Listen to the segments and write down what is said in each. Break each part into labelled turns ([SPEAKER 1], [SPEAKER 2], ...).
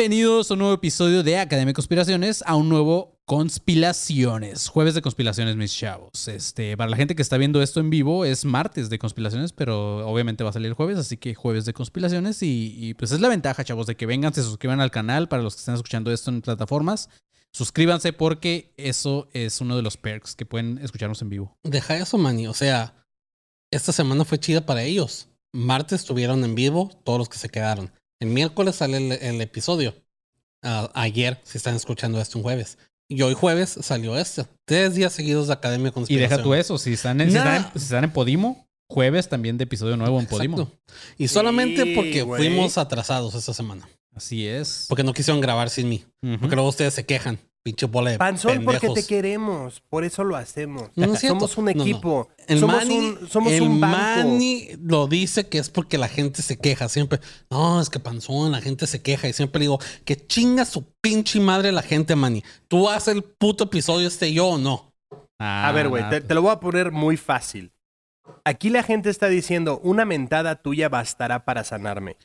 [SPEAKER 1] Bienvenidos a un nuevo episodio de Academia de Conspiraciones, a un nuevo Conspiraciones. Jueves de Conspiraciones, mis chavos. Este, para la gente que está viendo esto en vivo, es martes de Conspiraciones, pero obviamente va a salir el jueves, así que jueves de Conspiraciones. Y, pues es la ventaja, chavos, de que vengan, se suscriban al canal para los que están escuchando esto en plataformas. Suscríbanse porque eso es uno de los perks que pueden escucharnos en vivo.
[SPEAKER 2] Deja eso, Manny. O sea, esta semana fue chida para ellos. Martes estuvieron en vivo todos los que se quedaron. El miércoles sale el, el episodio. Ayer, si están escuchando esto un jueves. Y hoy jueves salió este. Tres días seguidos de Academia de
[SPEAKER 1] Y
[SPEAKER 2] Conspiración.
[SPEAKER 1] deja tú eso, si están en, si están en- si están en Podimo, jueves también de episodio nuevo en Podimo.
[SPEAKER 2] Exacto. Y solamente
[SPEAKER 3] Sí,
[SPEAKER 2] porque fuimos atrasados esta semana.
[SPEAKER 1] Así es.
[SPEAKER 2] Porque no quisieron grabar sin mí. Porque luego ustedes se quejan. Pinche bola de
[SPEAKER 3] Panzón, porque te queremos. Por eso lo hacemos.
[SPEAKER 2] No, es
[SPEAKER 3] somos un
[SPEAKER 2] No, no.
[SPEAKER 3] equipo.
[SPEAKER 2] El
[SPEAKER 3] somos
[SPEAKER 2] Manny,
[SPEAKER 3] un, somos
[SPEAKER 2] el
[SPEAKER 3] un banco.
[SPEAKER 2] Manny lo dice que es porque la gente se queja siempre. No, es que panzón, la gente se queja. Y siempre digo, que chinga su pinche madre la gente, Manny. Tú haces el puto episodio este yo o no.
[SPEAKER 1] Ah,
[SPEAKER 3] A ver, güey, te lo voy a poner muy fácil. Aquí la gente está diciendo, una mentada tuya bastará para sanarme.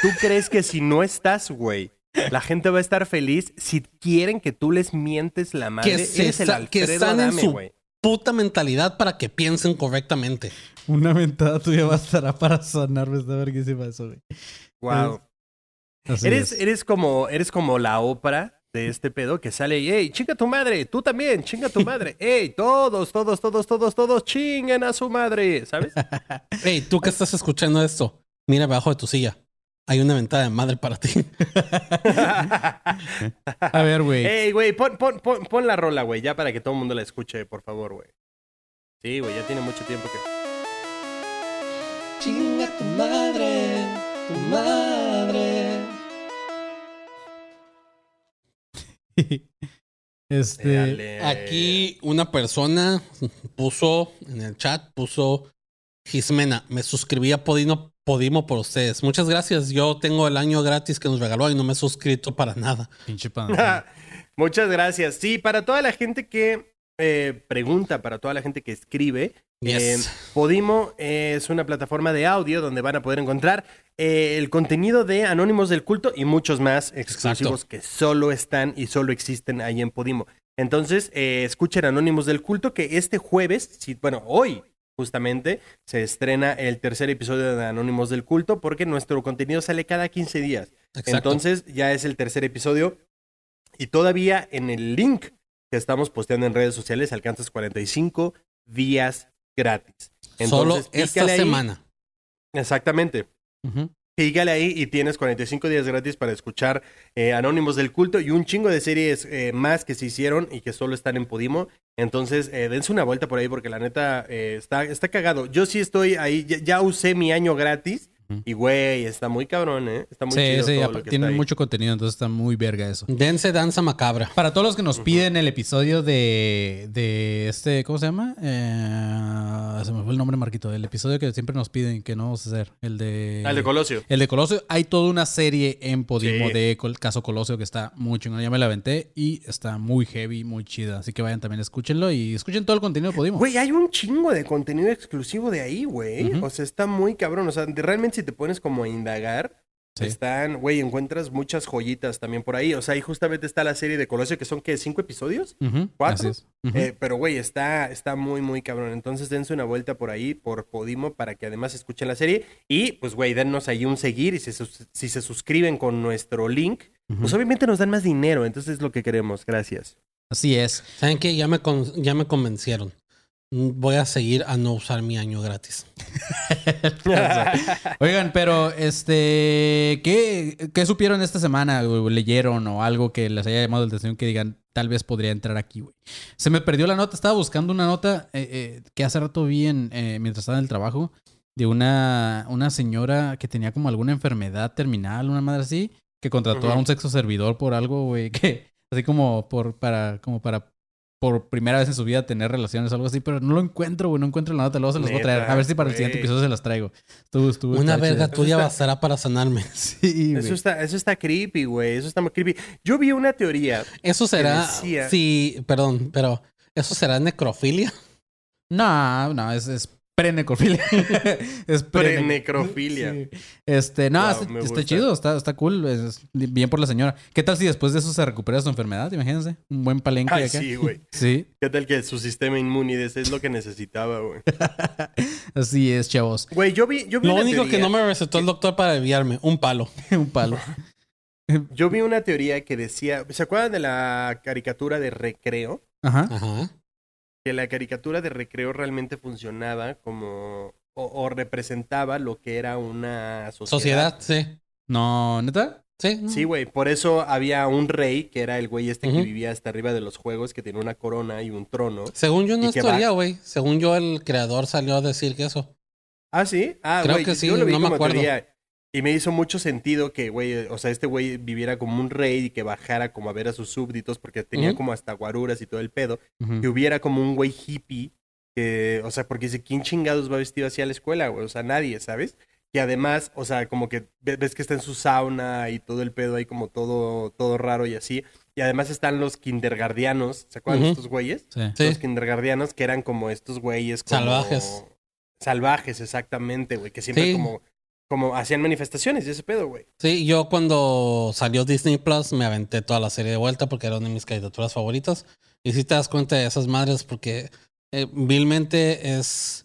[SPEAKER 3] ¿Tú crees que si no estás, güey, la gente va a estar feliz si quieren que tú les mientes la madre?
[SPEAKER 2] Que, se
[SPEAKER 3] Eres el
[SPEAKER 2] que sanen
[SPEAKER 3] Adame,
[SPEAKER 2] su
[SPEAKER 3] güey.
[SPEAKER 2] puta mentalidad para que piensen correctamente.
[SPEAKER 1] Una mentada tuya bastará para sanarme. Está verguísima eso, güey.
[SPEAKER 3] Wow. Eres,
[SPEAKER 1] es.
[SPEAKER 3] eres, como, eres como la ópera de este pedo que sale y, hey, chinga tu madre, tú también, chinga tu madre, hey, todos, todos, todos, todos, todos, chinguen a su madre, ¿sabes?
[SPEAKER 2] Hey, tú que estás escuchando esto, mira abajo de tu silla. Hay una ventana de madre para ti.
[SPEAKER 1] A ver, güey.
[SPEAKER 3] hey, güey, pon, pon, pon, pon la rola, güey, ya para que todo el mundo la escuche, por favor, güey. Sí, güey, ya tiene mucho tiempo que...
[SPEAKER 2] Chinga tu madre, tu madre.
[SPEAKER 1] este.
[SPEAKER 3] Dale.
[SPEAKER 2] Aquí una persona puso en el chat, puso Jismena, me suscribí a Podino, Podimo por ustedes. Muchas gracias. Yo tengo el año gratis que nos regaló y no me he suscrito para nada.
[SPEAKER 1] Pinche.
[SPEAKER 3] Muchas gracias. Sí, para toda la gente que eh, pregunta, para toda la gente que escribe,
[SPEAKER 2] Yes.
[SPEAKER 3] eh, Podimo es una plataforma de audio donde van a poder encontrar eh, el contenido de Anónimos del Culto y muchos más exclusivos que solo están y solo existen ahí en Podimo. Entonces, eh, escuchen Anónimos del Culto que este jueves, sí, bueno, hoy justamente se estrena el tercer episodio de Anónimos del Culto porque nuestro contenido sale cada 15 días.
[SPEAKER 2] Exacto.
[SPEAKER 3] Entonces ya es el tercer episodio y todavía en el link que estamos posteando en redes sociales alcanzas 45 días gratis.
[SPEAKER 2] Solo
[SPEAKER 3] Entonces,
[SPEAKER 2] esta
[SPEAKER 3] pícale ahí.
[SPEAKER 2] semana.
[SPEAKER 3] Exactamente. Pícale ahí y tienes 45 días gratis para escuchar eh, Anónimos del Culto y un chingo de series eh, más que se hicieron y que solo están en Podimo. Entonces, eh, dense una vuelta por ahí porque la neta eh, está, está cagado. Yo sí estoy ahí, ya, ya usé mi año gratis. Y güey, está muy cabrón, ¿eh? Está muy
[SPEAKER 1] Sí,
[SPEAKER 3] chido
[SPEAKER 1] sí,
[SPEAKER 3] todo
[SPEAKER 1] apa-
[SPEAKER 3] lo que
[SPEAKER 1] tienen
[SPEAKER 3] está
[SPEAKER 1] mucho contenido, entonces está muy verga eso.
[SPEAKER 2] Dense danza macabra.
[SPEAKER 1] Para todos los que nos piden el episodio de, de este, ¿cómo se llama? Eh, se me fue el nombre, Marquito. El episodio que siempre nos piden que no vamos a hacer. El de...
[SPEAKER 3] Al de Colosio.
[SPEAKER 1] El de Colosio. Hay toda una serie en Podimo
[SPEAKER 3] Sí.
[SPEAKER 1] de Col- Caso Colosio que está muy chingón. Ya me la aventé y está muy heavy, muy chida. Así que vayan también, escúchenlo y escuchen todo el contenido de Podimo.
[SPEAKER 3] Güey, hay un chingo de contenido exclusivo de ahí, güey. O sea, está muy cabrón. O sea, realmente si te pones como a indagar,
[SPEAKER 1] Sí.
[SPEAKER 3] están, güey, encuentras muchas joyitas también por ahí. O sea, ahí justamente está la serie de Colosio, que son, ¿qué? ¿Cinco episodios?
[SPEAKER 1] Ujú,
[SPEAKER 3] ¿Cuatro?
[SPEAKER 1] así es. Ujú.
[SPEAKER 3] Eh, pero, güey, está, está muy, muy cabrón. Entonces, dense una vuelta por ahí, por Podimo, para que además escuchen la serie. Y, pues, güey, dennos ahí un seguir. Y si, sus- si se suscriben con nuestro link, pues obviamente nos dan más dinero. Entonces, es lo que queremos. Gracias.
[SPEAKER 1] Así es.
[SPEAKER 2] ¿Saben qué? Ya me, con- ya me convencieron. Voy a seguir a no usar mi año gratis.
[SPEAKER 1] Oigan, pero este, ¿qué, qué supieron esta semana? o ¿Leyeron o algo que les haya llamado la atención que digan, tal vez podría entrar aquí, güey? Se me perdió la nota, estaba buscando una nota eh, eh, que hace rato vi en, eh, mientras estaba en el trabajo de una, una señora que tenía como alguna enfermedad terminal, una madre así, que contrató a un sexo servidor por algo, güey, que así como por para como para por primera vez en su vida tener relaciones o algo así, pero no lo encuentro, güey. No encuentro la nota. Luego se las voy a traer. A ver si para el siguiente episodio se las traigo. Estuvo, estuvo.
[SPEAKER 2] Una verga
[SPEAKER 1] chido.
[SPEAKER 2] tuya
[SPEAKER 3] está-
[SPEAKER 2] bastará para sanarme.
[SPEAKER 1] Sí,
[SPEAKER 3] Eso
[SPEAKER 1] güey.
[SPEAKER 3] está, eso está creepy, güey. Eso está muy creepy. Yo vi una teoría.
[SPEAKER 2] Eso será.
[SPEAKER 3] decía-
[SPEAKER 2] Sí, perdón, pero ¿eso será necrofilia?
[SPEAKER 1] No, no, es, es pre-necrofilia. es pre
[SPEAKER 3] Prenecrofilia.
[SPEAKER 1] Sí. Este, no,
[SPEAKER 3] Wow,
[SPEAKER 1] está, chido, está, está cool. es bien por la señora. ¿Qué tal si después de eso se recupera su enfermedad? Imagínense. Un buen palenque
[SPEAKER 3] Ay,
[SPEAKER 1] acá.
[SPEAKER 3] sí, güey.
[SPEAKER 1] Sí,
[SPEAKER 3] ¿Qué tal que su sistema inmune es lo que necesitaba, güey?
[SPEAKER 1] así es, chavos.
[SPEAKER 3] Güey, yo vi, yo vi
[SPEAKER 2] Lo
[SPEAKER 3] una
[SPEAKER 2] único que
[SPEAKER 3] teoría-
[SPEAKER 2] no me recetó el doctor para desviarme, un palo.
[SPEAKER 1] un palo.
[SPEAKER 3] Yo vi una teoría que decía, ¿se acuerdan de la caricatura de recreo?
[SPEAKER 1] Ajá.
[SPEAKER 2] Ajá.
[SPEAKER 3] Que la caricatura de recreo realmente funcionaba como o, o representaba lo que era una sociedad.
[SPEAKER 2] Sociedad, sí.
[SPEAKER 1] No, ¿neta?
[SPEAKER 2] Sí. no.
[SPEAKER 3] Sí, güey, por eso había un rey que era el güey este que vivía hasta arriba de los juegos, que tenía una corona y un trono.
[SPEAKER 2] Según yo no
[SPEAKER 3] Y
[SPEAKER 2] es
[SPEAKER 3] que va-
[SPEAKER 2] teoría, güey. Según yo el creador salió a decir que eso.
[SPEAKER 3] Ah, sí. Ah,
[SPEAKER 2] Creo que sí,
[SPEAKER 3] yo lo vi
[SPEAKER 2] no me acuerdo.
[SPEAKER 3] teoría. Y me hizo mucho sentido que, güey, o sea, este güey viviera como un rey y que bajara como a ver a sus súbditos porque tenía como hasta guaruras y todo el pedo.
[SPEAKER 1] Ujú.
[SPEAKER 3] Que hubiera como un güey hippie que, o sea, porque dice, ¿quién chingados va vestido así a la escuela, güey? O sea, nadie, ¿sabes? Y además, o sea, como que ve- ves que está en su sauna y todo el pedo ahí como todo, todo raro y así. Y además están los kindergardianos, ¿se acuerdan de estos güeyes?
[SPEAKER 1] Sí.
[SPEAKER 2] Sí.
[SPEAKER 3] Los kindergardianos que eran como estos güeyes como...
[SPEAKER 2] Salvajes.
[SPEAKER 3] Salvajes, exactamente, güey. Que siempre
[SPEAKER 2] Sí.
[SPEAKER 3] como, como hacían manifestaciones y ese pedo, güey.
[SPEAKER 2] Sí, yo cuando salió Disney Plus me aventé toda la serie de vuelta porque era una de mis caricaturas favoritas. Y si te das cuenta de esas madres porque eh, vilmente es,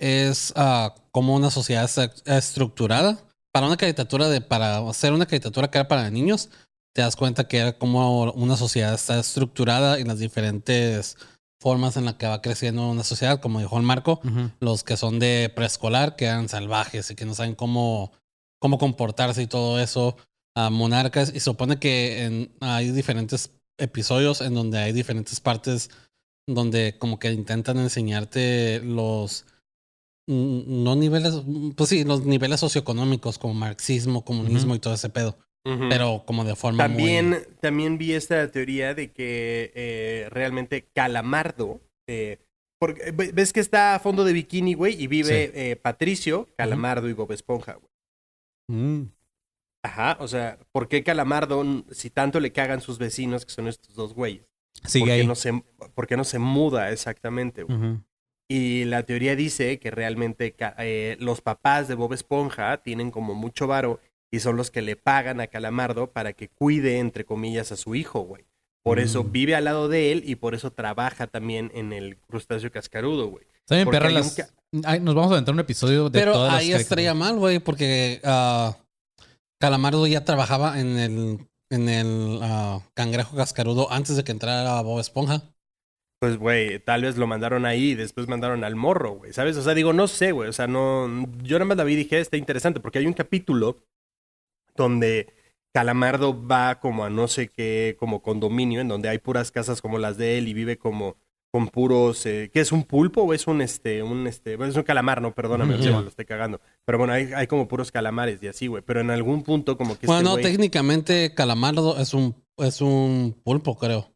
[SPEAKER 2] es ah, como una sociedad estructurada. Para una caricatura de, para hacer una caricatura que era para niños, te das cuenta que era como una sociedad está estructurada en las diferentes formas en las que va creciendo una sociedad, como dijo el Marco los que son de preescolar, que eran salvajes y que no saben cómo, cómo comportarse y todo eso, a monarcas. Y supone que en- hay diferentes episodios en donde hay diferentes partes donde como que intentan enseñarte los no niveles, pues sí, los niveles socioeconómicos como marxismo, comunismo y todo ese pedo, Pero como de forma
[SPEAKER 3] También,
[SPEAKER 2] muy
[SPEAKER 3] también vi esta teoría de que eh, realmente Calamardo, eh, porque ve- ves que está a fondo de bikini, güey, y vive eh, Patricio, Calamardo y Bob Esponja, güey.
[SPEAKER 1] Mm.
[SPEAKER 3] Ajá, o sea, ¿por qué Calamardo, si tanto le cagan sus vecinos, que son estos dos güeyes? ¿Por
[SPEAKER 1] Sigue ahí.
[SPEAKER 3] no se, ¿Por qué no se muda exactamente, güey? Y la teoría dice que realmente eh, los papás de Bob Esponja tienen como mucho varo y son los que le pagan a Calamardo para que cuide, entre comillas, a su hijo, güey. Por eso
[SPEAKER 1] Mm.
[SPEAKER 3] vive al lado de él y por eso trabaja también en el crustáceo cascarudo, güey. Porque
[SPEAKER 1] perra, las-
[SPEAKER 3] ca-
[SPEAKER 1] Ay, nos vamos a aventar un episodio de
[SPEAKER 2] Pero
[SPEAKER 1] todas las
[SPEAKER 2] ahí
[SPEAKER 1] caricaturas.
[SPEAKER 2] estaría mal, güey, porque ah, Calamardo ya trabajaba en el, en el ah, cangrejo cascarudo antes de que entrara Bob Esponja.
[SPEAKER 3] Pues, güey, tal vez lo mandaron ahí y después mandaron al morro, güey, ¿sabes? O sea, digo, no sé, güey. O sea, no. Yo nada más la vi y dije, está interesante, porque hay un capítulo donde Calamardo va como a no sé qué, como condominio, en donde hay puras casas como las de él y vive como con puros. Eh, ¿Qué es un pulpo o es un este, un este, bueno, es un calamar, no, perdóname, lo estoy cagando. Pero bueno, hay, hay como puros calamares y así, güey. Pero en algún punto, como que
[SPEAKER 2] Bueno,
[SPEAKER 3] este
[SPEAKER 2] no, técnicamente Calamardo es un, es un pulpo, creo.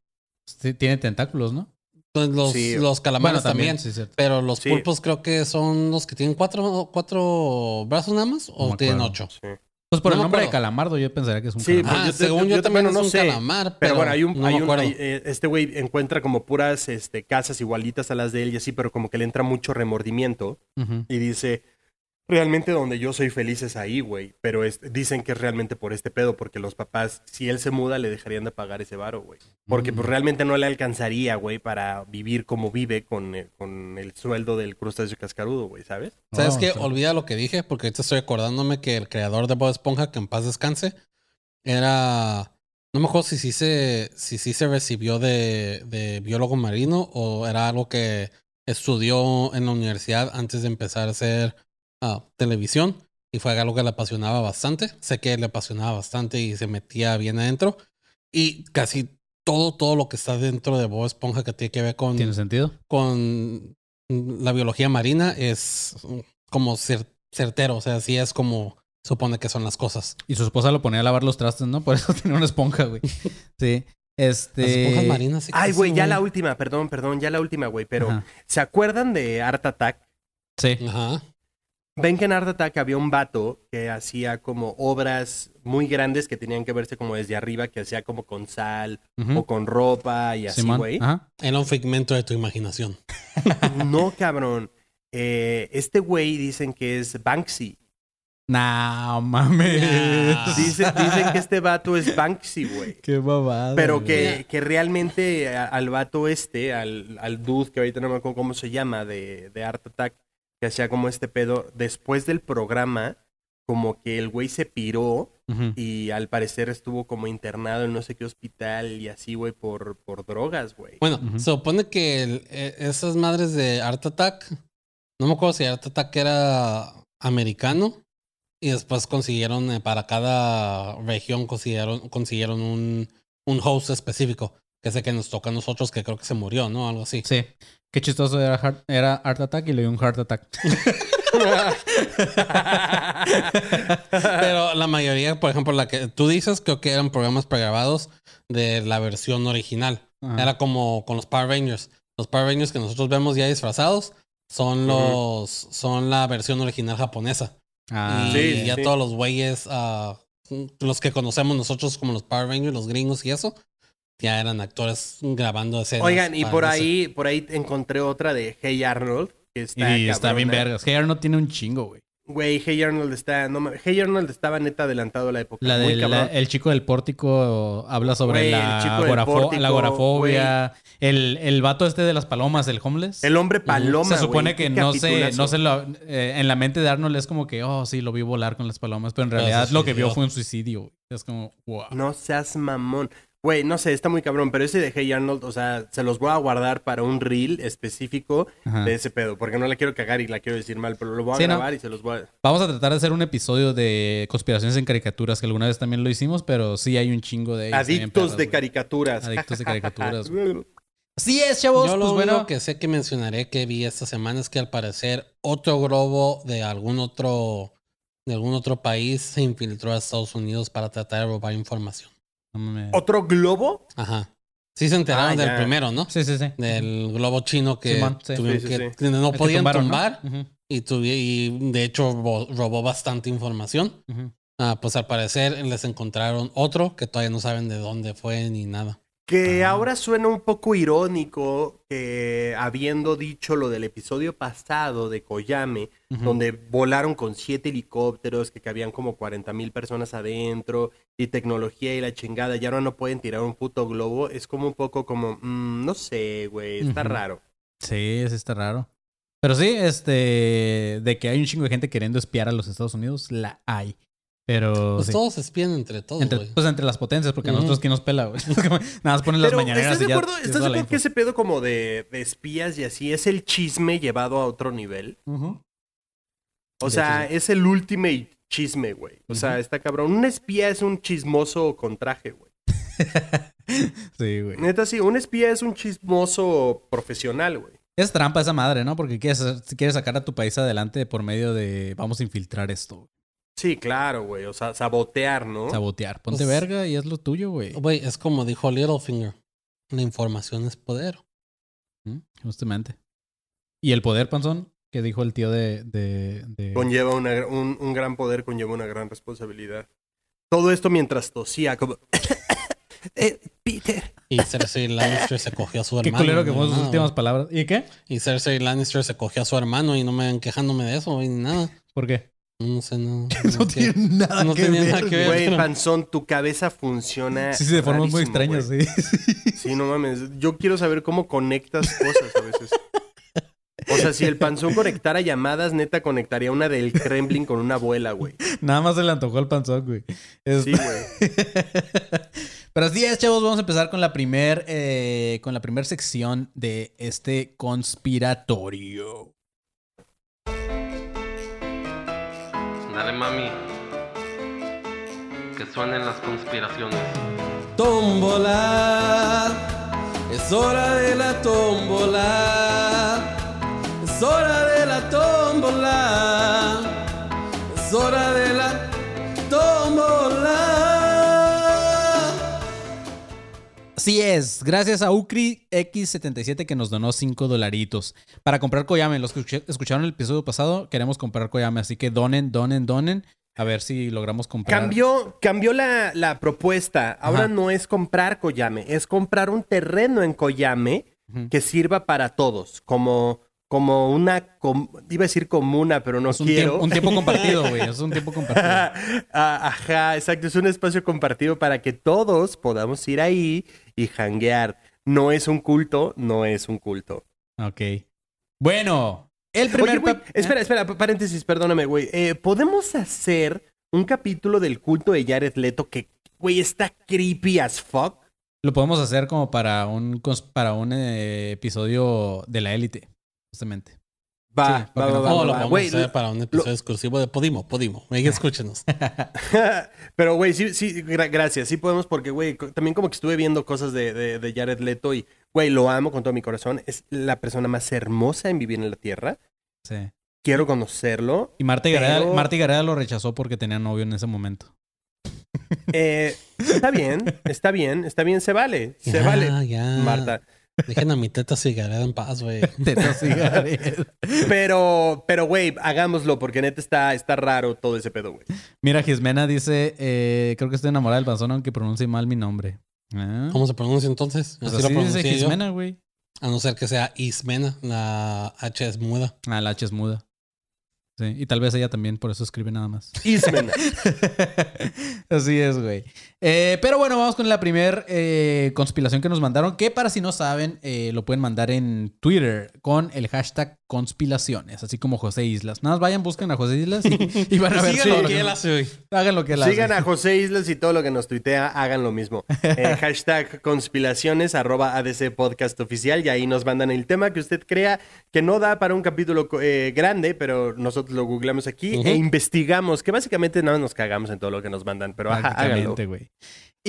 [SPEAKER 1] Sí, tiene tentáculos, ¿no?
[SPEAKER 2] Entonces, los,
[SPEAKER 3] Sí.
[SPEAKER 2] los calamares
[SPEAKER 1] Bueno,
[SPEAKER 2] también.
[SPEAKER 1] sí, cierto.
[SPEAKER 2] Pero los
[SPEAKER 3] Sí.
[SPEAKER 2] pulpos creo que son los que tienen cuatro, cuatro brazos nada más o
[SPEAKER 1] No
[SPEAKER 2] tienen
[SPEAKER 1] acuerdo.
[SPEAKER 2] ocho.
[SPEAKER 1] Pues por
[SPEAKER 2] No
[SPEAKER 1] el nombre de. Calamardo yo pensaría que es un
[SPEAKER 3] Sí,
[SPEAKER 1] calamar.
[SPEAKER 2] Ah,
[SPEAKER 3] yo te-
[SPEAKER 2] según
[SPEAKER 3] yo-
[SPEAKER 2] yo,
[SPEAKER 3] yo
[SPEAKER 2] también
[SPEAKER 3] no
[SPEAKER 2] un
[SPEAKER 3] sé.
[SPEAKER 2] calamar, pero,
[SPEAKER 3] Pero, bueno, hay un,
[SPEAKER 2] no
[SPEAKER 3] hay
[SPEAKER 2] me
[SPEAKER 3] un-
[SPEAKER 2] acuerdo.
[SPEAKER 3] hay, eh, este güey encuentra como puras este, casas igualitas a las de él y así, pero como que le entra mucho remordimiento y dice, realmente donde yo soy feliz es ahí, güey, pero es- dicen que es realmente por este pedo, porque los papás, si él se muda, le dejarían de pagar ese varo, güey. Porque pues
[SPEAKER 1] Mm.
[SPEAKER 3] realmente no le alcanzaría, güey, para vivir como vive con, el- con el sueldo del crustáceo cascarudo, güey, ¿sabes?
[SPEAKER 2] ¿Sabes
[SPEAKER 1] Oh,
[SPEAKER 2] qué? Olvida lo que dije porque ahorita estoy acordándome que el creador de Bob Esponja, que en paz descanse, era... No me acuerdo si sí se, si sí se recibió de, de biólogo marino o era algo que estudió en la universidad antes de empezar a hacer ah, televisión y fue algo que le apasionaba bastante. Sé que le apasionaba bastante y se metía bien adentro. Y casi todo, todo lo que está dentro de Bob Esponja que tiene que ver con
[SPEAKER 1] ¿Tiene sentido?
[SPEAKER 2] con la biología marina es como cer- certero, o sea, sí es como supone que son las cosas.
[SPEAKER 1] Y su esposa lo ponía a lavar los trastes, ¿no? Por eso tenía una esponja, güey. Sí. Este.
[SPEAKER 2] Las esponjas marinas. sí
[SPEAKER 3] Ay, güey, ya la última, perdón, perdón, ya la última, güey. Pero,
[SPEAKER 1] Ajá.
[SPEAKER 3] ¿se acuerdan de Art Attack?
[SPEAKER 1] Sí.
[SPEAKER 2] Ajá.
[SPEAKER 3] Ven que en Art Attack había un vato que hacía como obras muy grandes que tenían que verse como desde arriba, que hacía como con sal o con ropa y así,
[SPEAKER 1] Simón.
[SPEAKER 3] güey.
[SPEAKER 1] Ajá.
[SPEAKER 2] Era un figmento de tu imaginación.
[SPEAKER 3] No, cabrón. Eh, este güey dicen que es Banksy.
[SPEAKER 1] No mames.
[SPEAKER 2] Nah.
[SPEAKER 3] Dice- dicen que este vato es Banksy, güey.
[SPEAKER 1] Qué babada.
[SPEAKER 3] Pero que, que realmente a- al vato este, al, al dude, que ahorita no me acuerdo cómo se llama, de, de Art Attack, que hacía como este pedo, después del programa, como que el güey se piró y al parecer estuvo como internado en no sé qué hospital y así, güey, por, por drogas, güey.
[SPEAKER 2] Bueno, se supone que el- e- esas madres de Art Attack, no me acuerdo si Art Attack era americano y después consiguieron eh, para cada región consiguieron, consiguieron un, un host específico, que sé que nos toca a nosotros, que creo que se murió, ¿no? Algo así.
[SPEAKER 1] Sí. Qué chistoso era, Heart- era Art Attack y le dio un Heart Attack.
[SPEAKER 2] Pero la mayoría, por ejemplo, la que tú dices, creo que eran programas pregrabados de la versión original.
[SPEAKER 1] Ajá.
[SPEAKER 2] Era como con los Power Rangers. Los Power Rangers que nosotros vemos ya disfrazados son los son la versión original japonesa.
[SPEAKER 1] Ah,
[SPEAKER 2] y
[SPEAKER 3] Sí,
[SPEAKER 2] ya
[SPEAKER 3] sí.
[SPEAKER 2] todos los güeyes, ah, los que conocemos nosotros como los Power Rangers, los gringos y eso, ya eran actores grabando escenas.
[SPEAKER 3] Oigan, y por ahí, por ahí encontré otra de Hey Arnold, que está
[SPEAKER 1] y está bien vergas. Hey, no tiene un chingo, güey.
[SPEAKER 3] Güey, Hey Arnold está, no Hey Arnold estaba neta adelantado a la época.
[SPEAKER 1] La el chico del pórtico habla sobre
[SPEAKER 3] el
[SPEAKER 1] la, agorafo-
[SPEAKER 3] pórtico,
[SPEAKER 1] la agorafobia. El, el vato este de las palomas, el homeless.
[SPEAKER 3] El hombre paloma,
[SPEAKER 1] se supone que no se, no se lo, eh, en la mente de Arnold es como que, oh, sí, lo vi volar con las palomas, pero en realidad lo que vio fue un suicidio. güey. Es como, wow.
[SPEAKER 3] No seas mamón. Güey, no sé, está muy cabrón, pero ese de Hey Arnold, o sea, se los voy a guardar para un reel específico
[SPEAKER 1] Ajá.
[SPEAKER 3] de ese pedo, porque no la quiero cagar y la quiero decir mal, pero lo voy a
[SPEAKER 1] Sí, ¿no?
[SPEAKER 3] grabar y se los voy a...
[SPEAKER 1] Vamos a tratar de hacer un episodio de conspiraciones en caricaturas, que alguna vez también lo hicimos, pero sí hay un chingo de también
[SPEAKER 3] Adictos de caricaturas.
[SPEAKER 1] Adictos de caricaturas, Así es, chavos.
[SPEAKER 2] Yo lo
[SPEAKER 1] pues
[SPEAKER 2] único
[SPEAKER 1] bueno.
[SPEAKER 2] que sé que mencionaré que vi esta semana es que al parecer otro globo de algún otro de algún otro país se infiltró a Estados Unidos para tratar de robar información.
[SPEAKER 1] No mames.
[SPEAKER 3] ¿Otro globo?
[SPEAKER 2] Ajá. Sí se enteraron
[SPEAKER 3] Ah,
[SPEAKER 2] del
[SPEAKER 3] ya.
[SPEAKER 2] primero, ¿no?
[SPEAKER 1] Sí, sí, sí.
[SPEAKER 2] Del globo chino que
[SPEAKER 1] Simón, sí.
[SPEAKER 2] tuvieron
[SPEAKER 3] Sí, sí,
[SPEAKER 2] que-
[SPEAKER 3] sí.
[SPEAKER 2] que no
[SPEAKER 1] El que
[SPEAKER 2] podían
[SPEAKER 1] tumbaron, ¿no?
[SPEAKER 2] tumbar
[SPEAKER 1] Ujú,
[SPEAKER 2] y, de hecho ro- robó bastante información.
[SPEAKER 1] ujú.
[SPEAKER 2] Ah, pues al parecer les encontraron otro que todavía no saben de dónde fue ni nada.
[SPEAKER 3] Que
[SPEAKER 1] Ah.
[SPEAKER 3] ahora suena un poco irónico que habiendo dicho lo del episodio pasado de Koyame, donde volaron con siete helicópteros, que cabían como 40 mil personas adentro, y tecnología y la chingada, y ahora no pueden tirar un puto globo, es como un poco como, mm, no sé, güey, está raro.
[SPEAKER 1] Sí, sí está raro. Pero sí, este, de que hay un chingo de gente queriendo espiar a los Estados Unidos, la hay. Pero
[SPEAKER 2] Pues
[SPEAKER 1] sí.
[SPEAKER 2] todos espían entre todos,
[SPEAKER 1] Entre,
[SPEAKER 2] güey.
[SPEAKER 1] pues entre las potencias, porque a nosotros quién nos pela, güey. Nada más ponen las
[SPEAKER 3] Pero
[SPEAKER 1] mañaneras
[SPEAKER 3] ¿estás
[SPEAKER 1] y
[SPEAKER 3] de
[SPEAKER 1] ya
[SPEAKER 3] acuerdo, ¿estás de acuerdo que ese pedo como de, de espías y así es el chisme llevado a otro nivel? O sea, es el ultimate chisme, güey. O sea, está cabrón. Un espía es un chismoso con traje, güey.
[SPEAKER 1] Sí, güey.
[SPEAKER 3] Neta, sí, un espía es un chismoso profesional, güey.
[SPEAKER 1] Es trampa esa madre, ¿no? Porque quieres, quieres sacar a tu país adelante por medio de vamos a infiltrar esto.
[SPEAKER 3] Sí, claro, güey. O sea, sabotear, ¿no?
[SPEAKER 1] Sabotear. Ponte
[SPEAKER 2] Pues-
[SPEAKER 1] verga y haz lo tuyo, güey.
[SPEAKER 2] Güey, es como dijo Littlefinger. La información es poder.
[SPEAKER 1] Mm, Justamente. Y el poder, Panzón, que dijo el tío de... de, de-
[SPEAKER 3] Conlleva una un, un gran poder, conlleva una gran responsabilidad. Todo esto mientras tosía, como... Eh, Peter.
[SPEAKER 2] Y Cersei Lannister se cogió a su
[SPEAKER 1] Qué
[SPEAKER 2] hermano.
[SPEAKER 1] culero que
[SPEAKER 2] no,
[SPEAKER 1] fueron sus últimas palabras. ¿Y qué?
[SPEAKER 2] Y Cersei Lannister se cogió a su hermano y no me ven quejándome de eso, güey, ni nada.
[SPEAKER 1] ¿Por qué?
[SPEAKER 2] No sé, no.
[SPEAKER 1] No tiene nada
[SPEAKER 2] no
[SPEAKER 1] que
[SPEAKER 2] tenía
[SPEAKER 1] ver.
[SPEAKER 2] nada que ver.
[SPEAKER 3] Güey,
[SPEAKER 2] pero-
[SPEAKER 3] Panzón, tu cabeza funciona.
[SPEAKER 1] Sí, sí, de formas muy extrañas, sí.
[SPEAKER 3] Sí, no mames. Yo quiero saber cómo conectas cosas a veces. O sea, si el panzón conectara llamadas, neta conectaría una del Kremlin con una abuela, güey.
[SPEAKER 1] Nada más se le antojó el panzón, güey. Es-
[SPEAKER 3] Sí, güey.
[SPEAKER 1] Pero así es, chavos. Vamos a empezar con la primer, eh, con la primer sección de este conspiratorio.
[SPEAKER 2] Dale, mami. Que suenen las conspiraciones. Tómbola. Es hora de la tómbola. Es,
[SPEAKER 1] gracias a Ucri X77 que nos donó 5 dolaritos para comprar Koyame. Los que escuch- escucharon el episodio pasado, queremos comprar Koyame, así que donen, donen, donen. A ver si logramos comprar.
[SPEAKER 3] Cambió, cambió la, la propuesta. Ahora
[SPEAKER 1] Ajá.
[SPEAKER 3] no es comprar Koyame, es comprar un terreno en Koyame que sirva para todos, como, como una, com- iba a decir comuna, pero no
[SPEAKER 1] Es un,
[SPEAKER 3] quiero.
[SPEAKER 1] tiempo, un tiempo compartido, güey. Es un tiempo compartido.
[SPEAKER 3] Ah, Ajá, exacto, es un espacio compartido para que todos podamos ir ahí y janguear. No es un culto, no es un culto.
[SPEAKER 1] Ok. Bueno, el primer.
[SPEAKER 3] Oye, güey,
[SPEAKER 1] pap-
[SPEAKER 3] espera, espera, p- paréntesis, perdóname, güey. Eh, ¿Podemos hacer un capítulo del culto de Jared Leto que, güey, está creepy as fuck?
[SPEAKER 1] Lo podemos hacer como para un, para un eh, episodio de la élite, justamente.
[SPEAKER 3] Va,
[SPEAKER 1] Sí, ¿por
[SPEAKER 3] va, va,
[SPEAKER 1] no?
[SPEAKER 3] va,
[SPEAKER 2] Oh,
[SPEAKER 3] va,
[SPEAKER 2] lo
[SPEAKER 3] va.
[SPEAKER 2] vamos a hacer para un episodio exclusivo de Podimo, Podimo. Venga, escúchenos.
[SPEAKER 3] Pero, güey, sí, sí, gra- gracias. Sí podemos porque, güey, también como que estuve viendo cosas de, de, de Jared Leto y, güey, lo amo con todo mi corazón. Es la persona más hermosa en vivir en la Tierra.
[SPEAKER 1] Sí.
[SPEAKER 3] Quiero conocerlo.
[SPEAKER 1] Y Marta Gareda,
[SPEAKER 3] Pero-
[SPEAKER 1] Marta Gareda lo rechazó porque tenía novio en ese momento.
[SPEAKER 3] Eh, está bien, está bien, está bien, se vale. Se
[SPEAKER 2] Ya,
[SPEAKER 3] vale,
[SPEAKER 2] ya.
[SPEAKER 3] Marta.
[SPEAKER 2] Dejen a mi teta cigarrera en paz, güey.
[SPEAKER 1] Teta cigarette.
[SPEAKER 3] Pero, pero, güey, hagámoslo porque neta está, está raro todo ese pedo, güey.
[SPEAKER 1] Mira, Jimena dice, eh, creo que estoy enamorada del panzón aunque pronuncie mal mi nombre. Ah.
[SPEAKER 2] ¿Cómo se pronuncia entonces?
[SPEAKER 1] Pues
[SPEAKER 2] Así
[SPEAKER 1] así
[SPEAKER 2] lo
[SPEAKER 1] dice. Jimena, güey.
[SPEAKER 2] A no ser que sea Ismena, la H es muda.
[SPEAKER 1] Ah, la H es muda. Sí, y tal vez ella también por eso escribe nada más. Así es, güey. Eh, pero bueno, vamos con la primera conspiración que nos mandaron, que para si no saben, eh, lo pueden mandar en Twitter con el hashtag conspiraciones, así como José Islas. Nada más vayan, busquen a José Islas y, y van a ver
[SPEAKER 2] Sigan
[SPEAKER 1] todo
[SPEAKER 2] lo
[SPEAKER 1] lo
[SPEAKER 2] que él hace hoy.
[SPEAKER 1] Hagan lo que él
[SPEAKER 3] Sigan
[SPEAKER 1] hace.
[SPEAKER 3] a José Islas y todo lo que nos tuitea, hagan lo mismo. Eh, hashtag conspiraciones, arroba ADC Podcast Oficial, y ahí nos mandan el tema que usted crea que no da para un capítulo eh, grande, pero nosotros lo googleamos aquí e investigamos, que básicamente nada más nos cagamos en todo lo que nos mandan, pero ajá, háganlo.
[SPEAKER 1] Güey.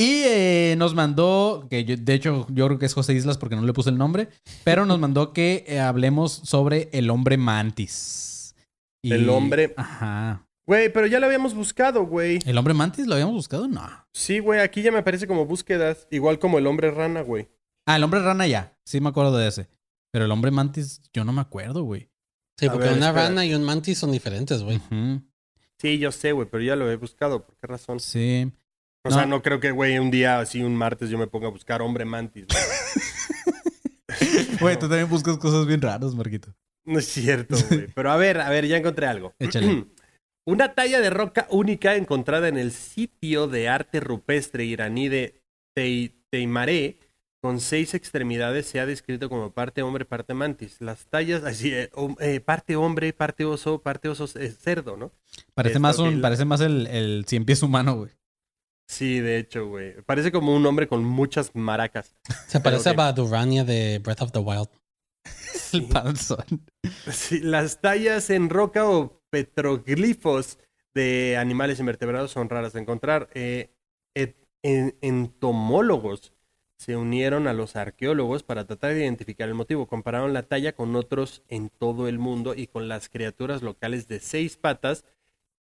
[SPEAKER 1] Y eh, nos mandó, que yo- de hecho yo creo que es José Islas porque no le puse el nombre, pero nos mandó que eh, hablemos sobre el hombre mantis. Y-
[SPEAKER 3] El hombre-
[SPEAKER 1] Ajá.
[SPEAKER 3] Güey, pero ya lo habíamos buscado, güey.
[SPEAKER 1] ¿El hombre mantis lo habíamos buscado? No.
[SPEAKER 3] Sí, güey, aquí ya me aparece como búsquedas, igual como el hombre rana, güey.
[SPEAKER 1] Ah, el hombre rana ya. Sí me acuerdo de ese. Pero el hombre mantis yo no me acuerdo, güey.
[SPEAKER 2] Sí,
[SPEAKER 3] A
[SPEAKER 2] porque
[SPEAKER 3] ver,
[SPEAKER 2] una
[SPEAKER 3] espera.
[SPEAKER 2] rana y un mantis son diferentes, güey.
[SPEAKER 3] Sí, yo sé, güey, pero ya lo he buscado. ¿Por qué razón?
[SPEAKER 1] Sí.
[SPEAKER 3] O
[SPEAKER 1] No.
[SPEAKER 3] sea, no creo que, güey, un día así, un martes, yo me ponga a buscar hombre mantis. güey.
[SPEAKER 1] Tú también buscas cosas bien raras, Marquito.
[SPEAKER 3] No es cierto, güey. Pero a ver, a ver, ya encontré algo.
[SPEAKER 1] Échale.
[SPEAKER 3] Una talla de roca única encontrada en el sitio de arte rupestre iraní de Tei- Teimaré, con seis extremidades, se ha descrito como parte hombre, parte mantis. Las tallas, así, eh, eh, parte hombre, parte oso, parte oso eh, cerdo, ¿no?
[SPEAKER 1] Parece
[SPEAKER 3] Esto,
[SPEAKER 1] más, un,
[SPEAKER 3] la-
[SPEAKER 1] parece más el, el cien pies humano, güey.
[SPEAKER 3] Sí, de hecho, güey. Parece como un hombre con muchas maracas.
[SPEAKER 2] Se parece a Badurania de Breath of the Wild.
[SPEAKER 1] El panzón.
[SPEAKER 3] Sí, las tallas en roca o petroglifos de animales invertebrados son raras de encontrar. Eh, et- en- entomólogos se unieron a los arqueólogos para tratar de identificar el motivo. Compararon la talla con otros en todo el mundo y con las criaturas locales de seis patas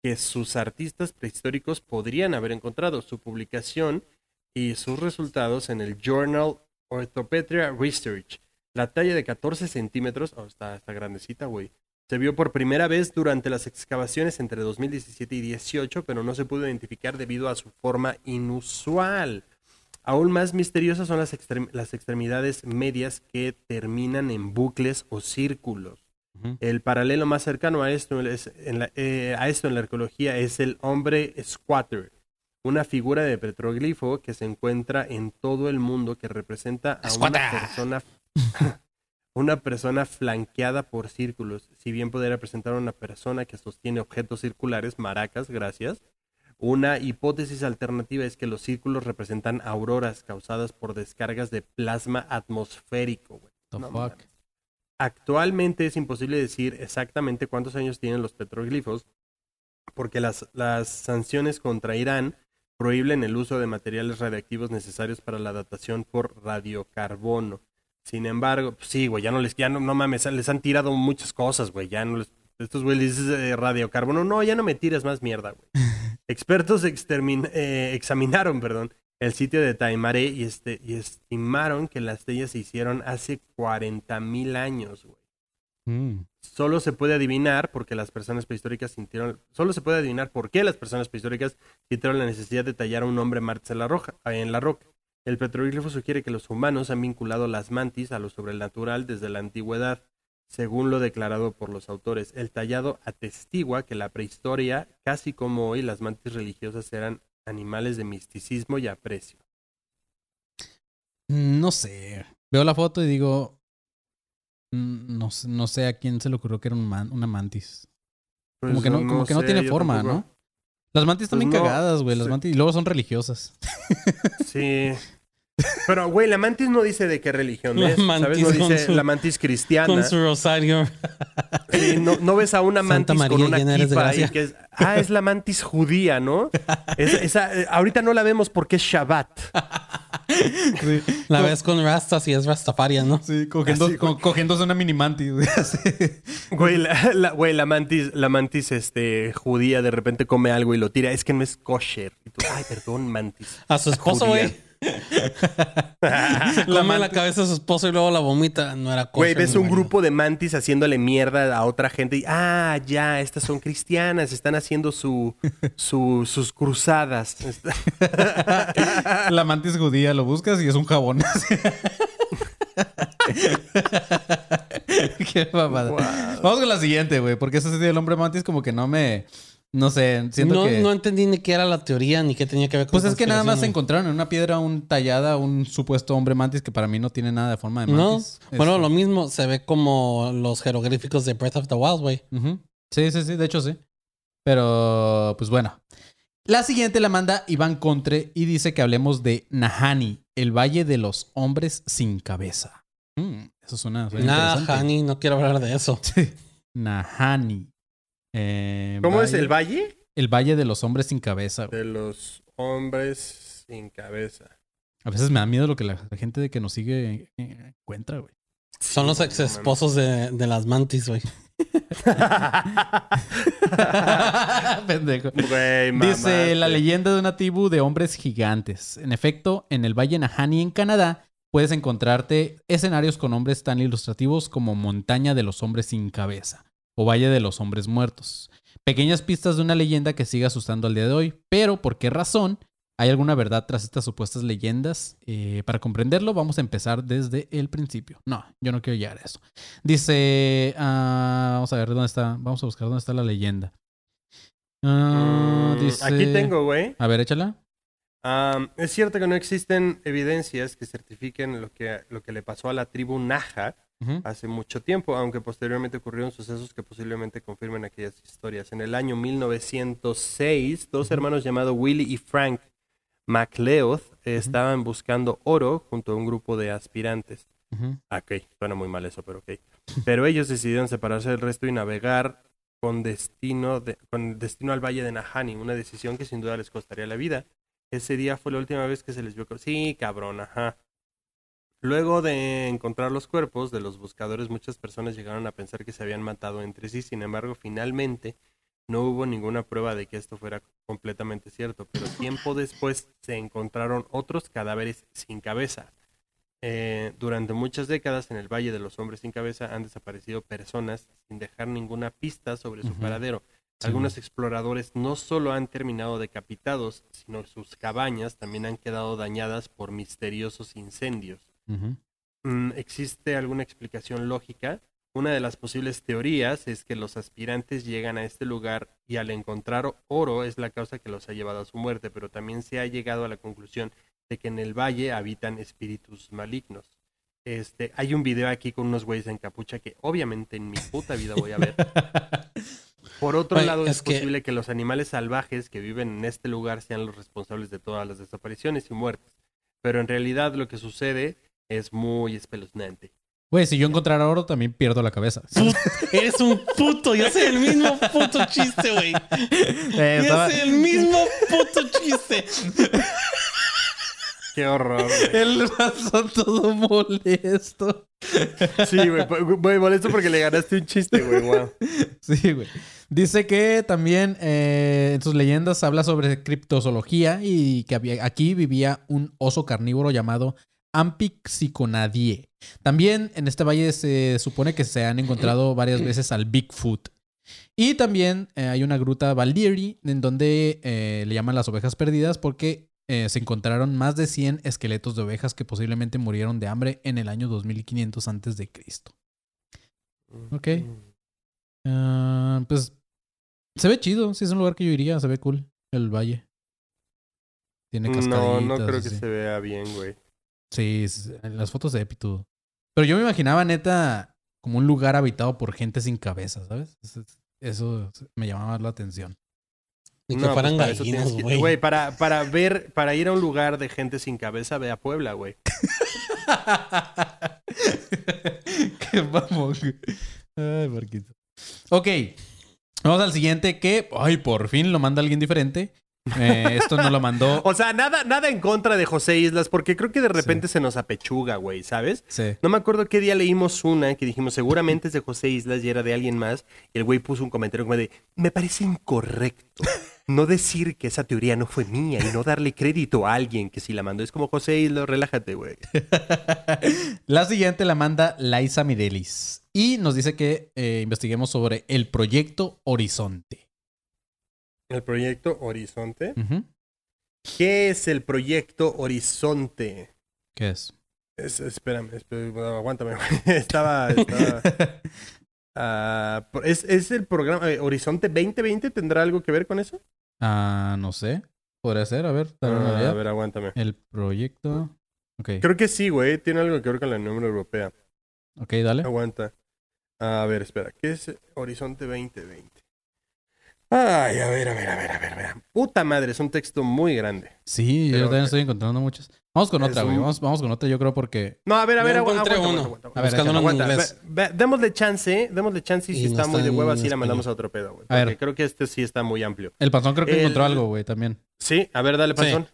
[SPEAKER 3] que sus artistas prehistóricos podrían haber encontrado. Su publicación y sus resultados en el Journal Orthopetria Research. La talla de 14 centímetros, oh, está, está grandecita, güey. Se vio por primera vez durante las excavaciones entre 2017 y 18, pero no se pudo identificar debido a su forma inusual. Aún más misteriosas son las, las extremidades medias que terminan en bucles o círculos. El paralelo más cercano a esto, es- en la, eh, a esto en la arqueología es el hombre squatter, una figura de petroglifo que se encuentra en todo el mundo que representa a una persona, una persona flanqueada por círculos. Si bien podría representar a una persona que sostiene objetos circulares, maracas, gracias. Una hipótesis alternativa es que los círculos representan auroras causadas por descargas de plasma atmosférico. güey.
[SPEAKER 1] The
[SPEAKER 3] No
[SPEAKER 1] fuck.
[SPEAKER 3] Actualmente es imposible decir exactamente cuántos años tienen los petroglifos, porque las, las sanciones contra Irán prohíben el uso de materiales radiactivos necesarios para la datación por radiocarbono. Sin embargo, pues sí, güey, ya no les, ya no, no mames, les han tirado muchas cosas, güey, ya no les, estos güey les dices eh, radiocarbono, no, ya no me tires más mierda, güey. Expertos eh, examinaron, perdón, el sitio de Taimaré y, este, y estimaron que las estrellas se hicieron hace 40 mil años, güey.
[SPEAKER 1] Mm.
[SPEAKER 3] Solo se puede adivinar porque las personas prehistóricas sintieron, solo se puede adivinar por qué las personas prehistóricas sintieron la necesidad de tallar a un hombre martes en la, roja, en la roca. El petroglifo sugiere que los humanos han vinculado las mantis a lo sobrenatural desde la antigüedad, según lo declarado por los autores. El tallado atestigua que la prehistoria, casi como hoy, las mantis religiosas eran animales de misticismo y aprecio.
[SPEAKER 1] No sé. Veo la foto y digo. mm, No, sé- no sé a quién se le ocurrió que era un man- una mantis. Como
[SPEAKER 3] Pues
[SPEAKER 1] que no, como que no
[SPEAKER 3] sé,
[SPEAKER 1] tiene forma,
[SPEAKER 3] tampoco.
[SPEAKER 1] ¿no? Las mantis están
[SPEAKER 3] Pues
[SPEAKER 1] bien
[SPEAKER 3] no,
[SPEAKER 1] cagadas, güey. Las
[SPEAKER 3] sí.
[SPEAKER 1] mantis. Y luego son religiosas.
[SPEAKER 3] Sí. Pero, güey, la mantis no dice de qué religión
[SPEAKER 2] La
[SPEAKER 3] es. ¿Sabes?
[SPEAKER 2] mantis
[SPEAKER 3] No
[SPEAKER 2] con
[SPEAKER 3] dice
[SPEAKER 2] su-
[SPEAKER 3] la mantis cristiana.
[SPEAKER 2] Con su rosario.
[SPEAKER 3] Sí, no, no ves a una
[SPEAKER 2] Santa
[SPEAKER 3] mantis con
[SPEAKER 2] María,
[SPEAKER 3] una
[SPEAKER 2] eres de
[SPEAKER 3] kipa ahí que es. Ah, es la mantis judía, ¿no? Es- esa, eh, ahorita no la vemos porque es Shabbat.
[SPEAKER 2] La ves con rastas y es rastafarian, ¿no?
[SPEAKER 1] Sí, cogiendo,
[SPEAKER 3] Así,
[SPEAKER 1] co- cogiéndose una mini mantis. güey,
[SPEAKER 3] la, la- güey, la mantis, la mantis este, judía de repente come algo y lo tira. Es que no es kosher. Y tú, ay, perdón, mantis.
[SPEAKER 2] A su esposo,
[SPEAKER 3] Judía.
[SPEAKER 2] güey. Come la cabeza a su esposo y luego la vomita. No era
[SPEAKER 3] Güey,
[SPEAKER 2] kosher,
[SPEAKER 3] ves un
[SPEAKER 2] marido.
[SPEAKER 3] grupo de mantis haciéndole mierda a otra gente y, ah, ya, estas son cristianas, están haciendo su, su- sus cruzadas.
[SPEAKER 1] La mantis judía lo buscas y es un jabón. Qué mamada. Vamos con la siguiente, güey. Porque ese del hombre mantis como que no me... No sé, siento
[SPEAKER 2] no,
[SPEAKER 1] que...
[SPEAKER 2] no entendí ni qué era la teoría ni qué tenía que ver con
[SPEAKER 1] Pues es que nada más encontraron en una piedra un tallada un supuesto hombre mantis que para mí no tiene nada de forma de
[SPEAKER 2] No,
[SPEAKER 1] mantis.
[SPEAKER 2] bueno,
[SPEAKER 1] Este,
[SPEAKER 2] lo mismo se ve como los jeroglíficos de Breath of the Wild, güey.
[SPEAKER 1] Sí, sí, sí, de hecho sí. Pero, pues bueno. La siguiente la manda Iván Contre y dice que hablemos de Nahani, el valle de los hombres sin cabeza. Mm, eso suena, suena
[SPEAKER 2] Nah,
[SPEAKER 1] interesante.
[SPEAKER 2] honey, no quiero hablar de eso.
[SPEAKER 1] Sí. Nahani. Eh,
[SPEAKER 3] ¿Cómo es el valle?
[SPEAKER 1] El valle de los hombres sin cabeza. güey.
[SPEAKER 3] De los hombres sin cabeza.
[SPEAKER 1] A veces me da miedo lo que la, la gente de que nos sigue eh, encuentra, güey.
[SPEAKER 2] Son los ex esposos de, de las mantis, güey.
[SPEAKER 1] Pendejo.
[SPEAKER 3] Güey,
[SPEAKER 1] Dice la leyenda de una tribu de hombres gigantes. En efecto, en el Valle Nahani en Canadá puedes encontrarte escenarios con hombres tan ilustrativos como Montaña de los Hombres sin Cabeza o Valle de los Hombres Muertos. Pequeñas pistas de una leyenda que sigue asustando al día de hoy, pero ¿por qué razón? ¿Hay alguna verdad tras estas supuestas leyendas? Eh, para comprenderlo, vamos a empezar desde el principio. No, yo no quiero llegar a eso. Dice, ah, vamos a ver dónde está, vamos a buscar dónde está la leyenda. Ah,
[SPEAKER 3] Mm,
[SPEAKER 1] dice,
[SPEAKER 3] Aquí tengo, güey.
[SPEAKER 1] A ver, échala.
[SPEAKER 3] Am, es cierto que no existen evidencias que certifiquen lo que, lo que le pasó a la tribu Naja hace mucho tiempo, aunque posteriormente ocurrieron sucesos que posiblemente confirmen aquellas historias. En el año 1906, dos hermanos llamados Willie y Frank MacLeod estaban buscando oro junto a un grupo de aspirantes. Ah, Ok, suena muy mal eso, pero ok. Pero ellos decidieron separarse del resto y navegar con destino, de- con destino al valle de Nahani, una decisión que sin duda les costaría la vida. Ese día fue la última vez que se les vio. Sí, cabrón, ajá. Luego de encontrar los cuerpos de los buscadores, muchas personas llegaron a pensar que se habían matado entre sí. Sin embargo, finalmente no hubo ninguna prueba de que esto fuera completamente cierto. Pero tiempo después se encontraron otros cadáveres sin cabeza. Eh, durante muchas décadas en el Valle de los Hombres sin Cabeza han desaparecido personas sin dejar ninguna pista sobre su paradero.
[SPEAKER 1] Sí.
[SPEAKER 3] Algunos exploradores no solo han terminado decapitados, sino sus cabañas también han quedado dañadas por misteriosos incendios. Mm, ¿Existe alguna explicación lógica? Una de las posibles teorías es que los aspirantes llegan a este lugar y al encontrar oro es la causa que los ha llevado a su muerte, pero también se ha llegado a la conclusión de que en el valle habitan espíritus malignos. Este, hay un video aquí con unos güeyes en capucha que obviamente en mi puta vida voy a ver. Por otro
[SPEAKER 2] Oye,
[SPEAKER 3] lado, es, posible que los animales salvajes que viven en este lugar sean los responsables de todas las desapariciones y muertes. Pero en realidad lo que sucede es muy espeluznante.
[SPEAKER 1] Güey, si yo encontrara oro, también pierdo la cabeza.
[SPEAKER 2] Eres un puto. Yo sé el mismo puto chiste, güey.
[SPEAKER 1] Eh,
[SPEAKER 2] Yo sé el mismo puto chiste.
[SPEAKER 3] Qué horror. güey.
[SPEAKER 1] El todo molesto.
[SPEAKER 3] Sí, güey. molesto porque le ganaste un chiste, güey. Wow.
[SPEAKER 1] Sí, güey. Dice que también eh, en sus leyendas habla sobre criptozoología y que había- aquí vivía un oso carnívoro llamado Ampixiconadie. También en este valle se supone que se han encontrado varias veces al Bigfoot. Y también eh, hay una gruta Valdieri en donde eh, le llaman las ovejas perdidas porque eh, se encontraron más de 100 esqueletos de ovejas que posiblemente murieron de hambre en el año 2500 antes de Cristo. Ok. Ah, pues se ve chido, sí es un lugar que yo iría, se ve cool el valle. Tiene cascaditas.
[SPEAKER 3] No, no creo que
[SPEAKER 1] así.
[SPEAKER 3] se vea bien, güey.
[SPEAKER 1] Sí, en las fotos de Epitudo. Pero yo me imaginaba neta como un lugar habitado por gente sin cabeza, ¿sabes? Eso me llamaba la atención.
[SPEAKER 2] Ni que
[SPEAKER 3] No,
[SPEAKER 2] fueran
[SPEAKER 3] pues para
[SPEAKER 2] gallinas, güey.
[SPEAKER 3] Güey, para, para ver, para ir a un lugar de gente sin cabeza, ve a Puebla, güey.
[SPEAKER 1] Qué güey. Ay, Marquito. Ok. Vamos al siguiente que, ay, por fin lo manda alguien diferente. Eh, esto no lo mandó.
[SPEAKER 3] O sea, nada, nada en contra de José Islas, porque creo que de repente se nos apechuga, güey, ¿sabes?
[SPEAKER 1] Sí.
[SPEAKER 3] No me acuerdo qué día leímos una que dijimos seguramente es de José Islas y era de alguien más. Y el güey puso un comentario como de, me parece incorrecto no decir que esa teoría no fue mía y no darle crédito a alguien que si la mandó. Es como José Islas, relájate, güey.
[SPEAKER 1] La siguiente la manda Laisa Mirelis y nos dice que eh, investiguemos sobre el proyecto Horizonte.
[SPEAKER 3] El proyecto Horizonte. ¿Qué es el proyecto Horizonte?
[SPEAKER 1] ¿Qué es?
[SPEAKER 3] Es- espérame, espérame, aguántame. estaba... estaba- Ah, ¿es, es el programa eh, Horizonte 2020? ¿Tendrá algo que ver con eso?
[SPEAKER 1] Ah, no sé. Podría ser, a ver.
[SPEAKER 3] Ah, a ver, aguántame.
[SPEAKER 1] El proyecto. Ok,
[SPEAKER 3] Creo que sí, güey. Tiene algo que ver con la Unión Europea.
[SPEAKER 1] ok, dale.
[SPEAKER 3] Aguanta. A ver, espera. ¿Qué es Horizonte 2020? Ay, a ver, a ver, a ver, a ver, a ver. Puta madre, es un texto muy grande.
[SPEAKER 1] Sí,
[SPEAKER 3] Pero-
[SPEAKER 1] yo también estoy encontrando muchas. Vamos con otra, güey.
[SPEAKER 3] un-
[SPEAKER 1] Vamos, vamos con otra, yo creo, porque.
[SPEAKER 3] No, a ver, a ver, agu-
[SPEAKER 2] encontré
[SPEAKER 3] aguanta,
[SPEAKER 2] uno.
[SPEAKER 3] aguanta, aguanta,
[SPEAKER 1] A ver,
[SPEAKER 2] Buscándolo en
[SPEAKER 3] aguanta. Ve- ve- démosle chance, démosle chance y si
[SPEAKER 2] Y no
[SPEAKER 3] está muy de hueva, sí la mandamos a otro pedo, güey.
[SPEAKER 1] A ver.
[SPEAKER 3] Creo que este sí está muy amplio.
[SPEAKER 1] El panzón creo que
[SPEAKER 3] El-
[SPEAKER 1] encontró algo, güey, también.
[SPEAKER 3] Sí, a ver, dale,
[SPEAKER 2] Sí.
[SPEAKER 3] panzón.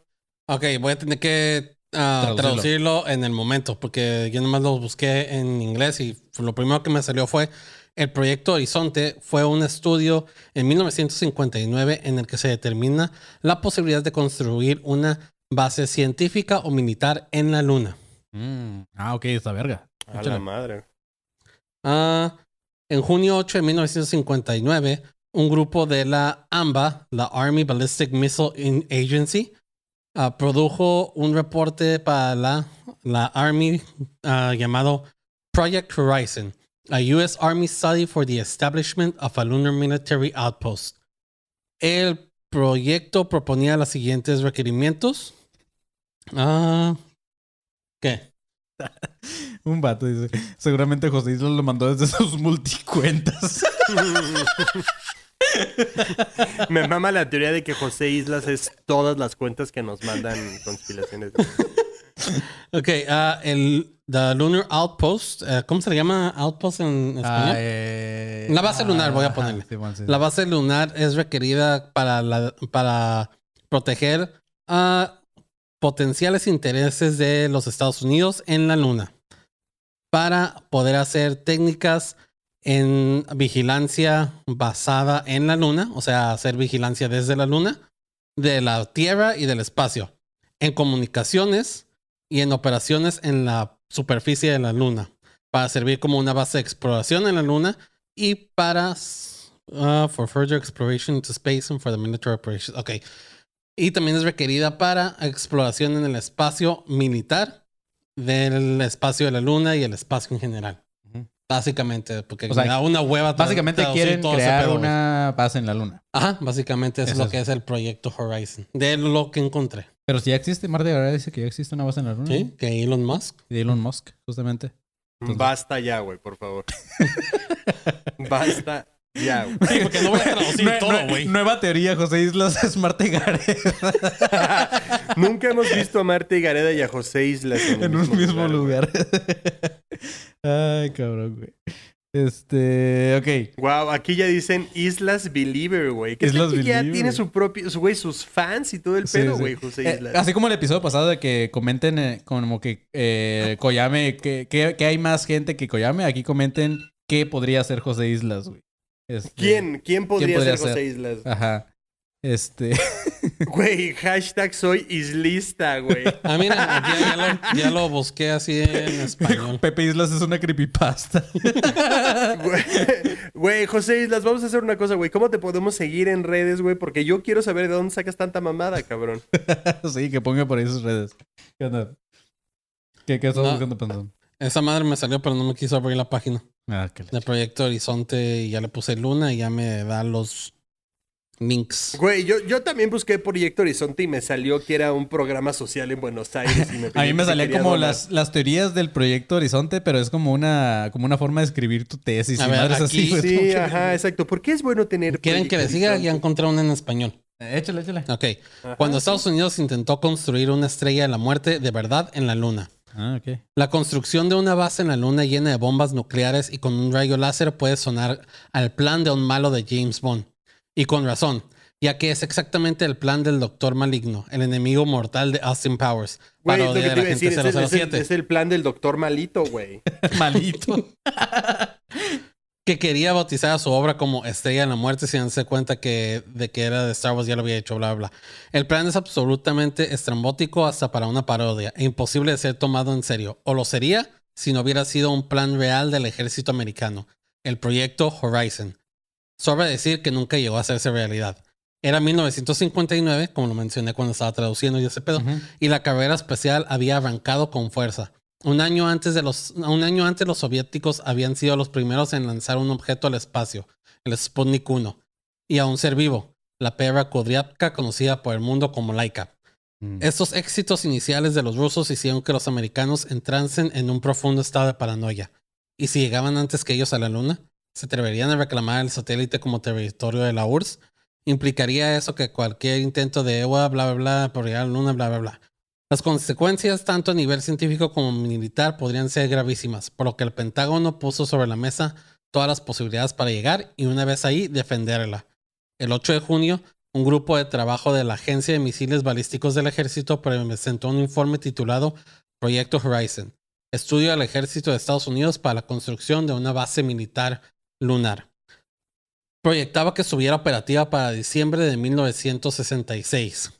[SPEAKER 2] Ok, voy a tener que ah,
[SPEAKER 1] Traducirlo.
[SPEAKER 2] traducirlo. en el momento, porque yo nomás lo busqué en inglés y lo primero que me salió fue el proyecto Horizonte. Fue un estudio en 1959 en el que se determina la posibilidad de construir una base científica o militar en la Luna.
[SPEAKER 1] Mm, Ah, ok, esta verga.
[SPEAKER 3] A
[SPEAKER 1] Échale.
[SPEAKER 3] la madre.
[SPEAKER 2] Ah, en junio 8 de 1959, un grupo de la AMBA, la Army Ballistic Missile In- Agency, ah, produjo un reporte para la, la Army ah, llamado Project Horizon, a U.S. Army study for the establishment of a lunar military outpost. El proyecto proponía los siguientes requerimientos. Ah, ¿Qué?
[SPEAKER 1] Un vato dice. Seguramente José Isla lo mandó desde sus multicuentas.
[SPEAKER 3] Me mama la teoría de que José Islas es todas las cuentas que nos mandan conspiraciones.
[SPEAKER 2] Ok, ah, el the Lunar Outpost, eh, ¿cómo se le llama Outpost en español?
[SPEAKER 1] Ah, eh,
[SPEAKER 2] La base lunar, voy a ponerle.
[SPEAKER 1] sí, bueno, sí.
[SPEAKER 2] La base lunar es requerida para, la, para proteger a potenciales intereses de los Estados Unidos en la Luna. Para poder hacer técnicas en vigilancia basada en la Luna, o sea, hacer vigilancia desde la Luna, de la Tierra y del espacio, en comunicaciones y en operaciones en la superficie de la Luna, para servir como una base de exploración en la Luna y para uh, for further exploration into space and for the military operations. Ok. Y también es requerida para exploración en el espacio militar del espacio de la Luna y el espacio en general.
[SPEAKER 1] Ujú.
[SPEAKER 2] Básicamente, porque
[SPEAKER 1] O sea,
[SPEAKER 2] da una hueva.
[SPEAKER 1] Básicamente quieren crear una base en la luna.
[SPEAKER 2] Ajá, básicamente eso es
[SPEAKER 1] Eso
[SPEAKER 2] lo
[SPEAKER 1] es.
[SPEAKER 2] que es el proyecto Horizon. De lo que encontré.
[SPEAKER 1] Pero si ya existe, Marte ahora dice que ya existe una base en la luna.
[SPEAKER 2] ¿Sí? Que Elon Musk.
[SPEAKER 1] De Elon Musk, justamente. Entonces-
[SPEAKER 3] Basta ya, güey, por favor. Basta ya, güey.
[SPEAKER 2] Sí, porque no voy a traducir todo, güey.
[SPEAKER 1] Nueva teoría, José Islas es Marte Gareth
[SPEAKER 3] Nunca hemos visto a Marta y Gareda y a José Islas en,
[SPEAKER 1] un mismo lugar. Ay, cabrón, güey. Este, ok.
[SPEAKER 3] Wow, aquí ya dicen Islas Believer, güey. Que
[SPEAKER 1] Islas
[SPEAKER 3] que ya
[SPEAKER 1] Believer.
[SPEAKER 3] tiene su propio, su- güey, sus fans y todo el
[SPEAKER 1] Sí,
[SPEAKER 3] pedo,
[SPEAKER 1] sí.
[SPEAKER 3] güey, José
[SPEAKER 1] Eh,
[SPEAKER 3] Islas.
[SPEAKER 1] así como el episodio pasado de que comenten eh, como que eh, Koyame, que, que, que hay más gente que Koyame, aquí comenten qué podría ser José Islas, güey. Este,
[SPEAKER 3] ¿Quién? ¿Quién podría,
[SPEAKER 1] podría
[SPEAKER 3] ser José
[SPEAKER 1] ser?
[SPEAKER 3] Islas?
[SPEAKER 1] Ajá. Este.
[SPEAKER 3] Güey, hashtag soy islista, güey.
[SPEAKER 2] Ah, mira, ya, ya lo, ya lo busqué así en español.
[SPEAKER 1] Pepe Islas es una creepypasta.
[SPEAKER 3] Güey, Güey, José Islas, vamos a hacer una cosa, güey. ¿Cómo te podemos seguir en redes, güey? Porque yo quiero saber de dónde sacas tanta mamada, cabrón.
[SPEAKER 1] sí, que ponga por ahí sus redes. ¿Qué onda? ¿Qué, qué estás
[SPEAKER 2] No.
[SPEAKER 1] buscando, Panzón?
[SPEAKER 2] Esa madre me salió, pero no me quiso abrir la página
[SPEAKER 1] Ah, la
[SPEAKER 2] de Proyecto Horizonte y ya le puse Luna y ya me da los links.
[SPEAKER 3] Güey, yo, yo también busqué Proyecto Horizonte y me salió que era un programa social en Buenos Aires. y me
[SPEAKER 1] A mí me salían como las, las teorías del proyecto Horizonte, pero es como una, como una forma de escribir tu tesis.
[SPEAKER 2] A
[SPEAKER 1] y
[SPEAKER 2] ver,
[SPEAKER 1] madres
[SPEAKER 2] aquí-
[SPEAKER 1] así, güey.
[SPEAKER 3] Sí,
[SPEAKER 1] que-
[SPEAKER 3] ajá, exacto. ¿Por qué es bueno tener.
[SPEAKER 2] ¿Quieren que le siga? Ya
[SPEAKER 3] Horizonte?
[SPEAKER 2] encontré una en español.
[SPEAKER 1] Eh, Échale, échale.
[SPEAKER 2] Ok.
[SPEAKER 3] Ajá.
[SPEAKER 2] Cuando Estados Unidos intentó construir una estrella de la muerte de verdad en la Luna.
[SPEAKER 1] Ah, ok.
[SPEAKER 2] La construcción de una base en la Luna llena de bombas nucleares y con un rayo láser puede sonar al plan de un malo de James Bond. Y con razón, ya que es exactamente el plan del Doctor Maligno, el enemigo mortal de Austin Powers,
[SPEAKER 3] Güey, es lo
[SPEAKER 2] parodia
[SPEAKER 3] que
[SPEAKER 2] de
[SPEAKER 3] te
[SPEAKER 2] la
[SPEAKER 3] iba a
[SPEAKER 2] gente
[SPEAKER 3] decir. Es el, es el-
[SPEAKER 2] 007.
[SPEAKER 3] es el plan del doctor malito, güey.
[SPEAKER 1] Malito.
[SPEAKER 2] que quería bautizar a su obra como Estrella de la Muerte sin darse cuenta que de que era de Star Wars ya lo había hecho, bla, bla. El plan es absolutamente estrambótico hasta para una parodia e imposible de ser tomado en serio. O lo sería si no hubiera sido un plan real del ejército americano, el proyecto Horizon. Sobra decir que nunca llegó a hacerse realidad. Era 1959, como lo mencioné cuando estaba traduciendo y ese pedo, y la carrera espacial había arrancado con fuerza. Un año antes de los, un año antes los soviéticos habían sido los primeros en lanzar un objeto al espacio, el Sputnik 1, y a un ser vivo, la perra Kudryavka conocida por el mundo como Laika.
[SPEAKER 1] Mm.
[SPEAKER 2] Estos éxitos iniciales de los rusos hicieron que los americanos entrasen en un profundo estado de paranoia. ¿Y si llegaban antes que ellos a la Luna? ¿Se atreverían a reclamar el satélite como territorio de la URSS? ¿Implicaría eso que cualquier intento de EWA, bla, bla, bla, por llegar a la Luna, bla, bla, bla? Las consecuencias, tanto a nivel científico como militar, podrían ser gravísimas, por lo que el Pentágono puso sobre la mesa todas las posibilidades para llegar y una vez ahí defenderla. El 8 de junio, un grupo de trabajo de la Agencia de Misiles Balísticos del Ejército presentó un informe titulado Proyecto Horizon, estudio del Ejército de Estados Unidos para la construcción de una base militar lunar. Proyectaba que estuviera operativa para diciembre de 1966.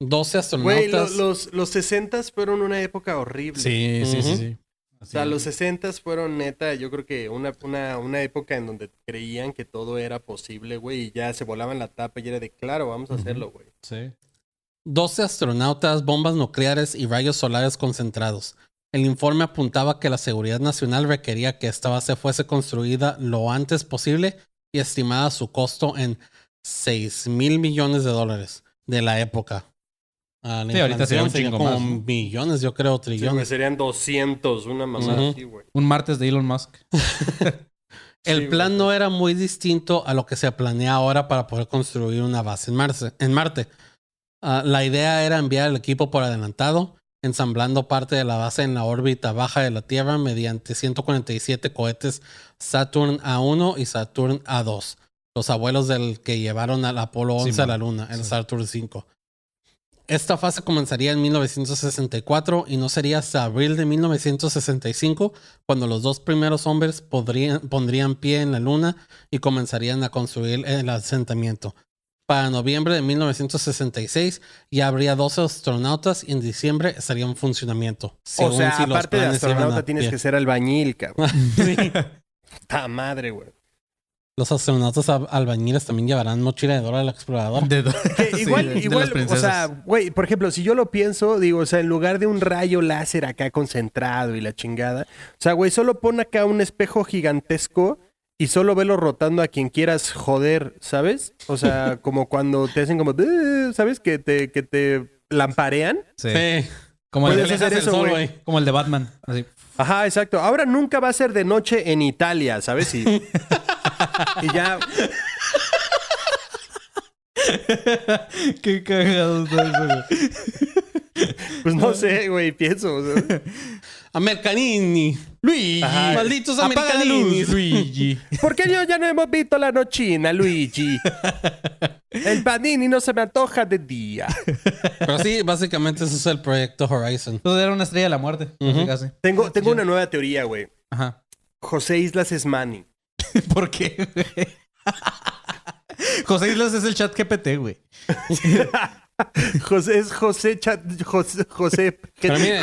[SPEAKER 2] 12
[SPEAKER 3] Güey, lo-
[SPEAKER 2] astronautas.
[SPEAKER 3] los, los 60 fueron una época horrible.
[SPEAKER 1] Sí, sí, sí, sí.
[SPEAKER 3] O sea, los 60 fueron neta, yo creo que una, una, una época en donde creían que todo era posible, güey, y ya se volaban la tapa y era de, claro, vamos a hacerlo, güey.
[SPEAKER 1] Sí.
[SPEAKER 2] 12 astronautas, bombas nucleares y rayos solares concentrados. El informe apuntaba que la seguridad nacional requería que esta base fuese construida lo antes posible y estimada su costo en 6 mil millones de dólares de la época. Ah, la
[SPEAKER 1] Sí, ahorita sería un chingo
[SPEAKER 2] como millones, yo creo,
[SPEAKER 3] Sí,
[SPEAKER 2] trillones.
[SPEAKER 3] serían 200, una mamada.
[SPEAKER 1] Un martes de Elon Musk.
[SPEAKER 2] El
[SPEAKER 3] Sí,
[SPEAKER 2] plan no era muy distinto a lo que se planea ahora para poder construir una base en, Marce- en Marte. Ah, la idea era enviar el equipo por adelantado, ensamblando parte de la base en la órbita baja de la Tierra mediante 147 cohetes Saturn A1 y Saturn A2, los abuelos del que llevaron al Apolo 11 a la Luna, el
[SPEAKER 1] Sí.
[SPEAKER 2] Saturn 5. Esta fase comenzaría en 1964 y no sería hasta abril de 1965 cuando los dos primeros hombres podrían, pondrían pie en la luna y comenzarían a construir el asentamiento. Para noviembre de 1966 ya habría 12 astronautas y en diciembre estaría en funcionamiento.
[SPEAKER 3] O sea,
[SPEAKER 2] si
[SPEAKER 3] aparte de astronauta,
[SPEAKER 2] a
[SPEAKER 3] tienes
[SPEAKER 2] pie.
[SPEAKER 3] que ser albañil, cabrón.
[SPEAKER 2] Sí.
[SPEAKER 3] ¡Ta madre, güey!
[SPEAKER 2] Los astronautas al- albañiles también llevarán mochila de Dora el explorador.
[SPEAKER 1] De-
[SPEAKER 3] Que
[SPEAKER 1] sí,
[SPEAKER 3] igual,
[SPEAKER 1] de-
[SPEAKER 3] igual, o sea, güey, por ejemplo, si yo lo pienso, digo, o sea, en lugar de un rayo láser acá concentrado y la chingada, o sea, güey, solo pon acá un espejo gigantesco y solo velo rotando a quien quieras joder, ¿sabes? O sea, como cuando te hacen como, ¿sabes? Que te, que te lamparean.
[SPEAKER 1] Sí.
[SPEAKER 2] Sí.
[SPEAKER 1] Como, el de,
[SPEAKER 3] hacer
[SPEAKER 2] el
[SPEAKER 3] eso,
[SPEAKER 2] sol,
[SPEAKER 3] güey.
[SPEAKER 2] güey.
[SPEAKER 1] como el de Batman. Así.
[SPEAKER 3] Ajá, exacto. Ahora nunca va a ser de noche en Italia, ¿sabes? Y, y ya,
[SPEAKER 1] Qué cagado está eso, güey.
[SPEAKER 3] pues no sé, güey, pienso. o sea.
[SPEAKER 2] Americanini.
[SPEAKER 1] Luigi.
[SPEAKER 3] Ajá.
[SPEAKER 2] Malditos
[SPEAKER 1] Apaga la luz,
[SPEAKER 2] americanos.
[SPEAKER 1] Luigi.
[SPEAKER 3] ¿Por qué yo ya no hemos visto la nochina, Luigi? El panini no se me antoja de día.
[SPEAKER 2] Pero sí, básicamente ese es el proyecto Horizon.
[SPEAKER 1] Entonces era una estrella de la muerte. Casi.
[SPEAKER 3] Tengo, tengo una nueva teoría, güey.
[SPEAKER 1] Ajá.
[SPEAKER 3] José Islas es Manny.
[SPEAKER 1] ¿Por qué, güey? José Islas es el chat GPT, güey.
[SPEAKER 3] José es José Chat, José, José,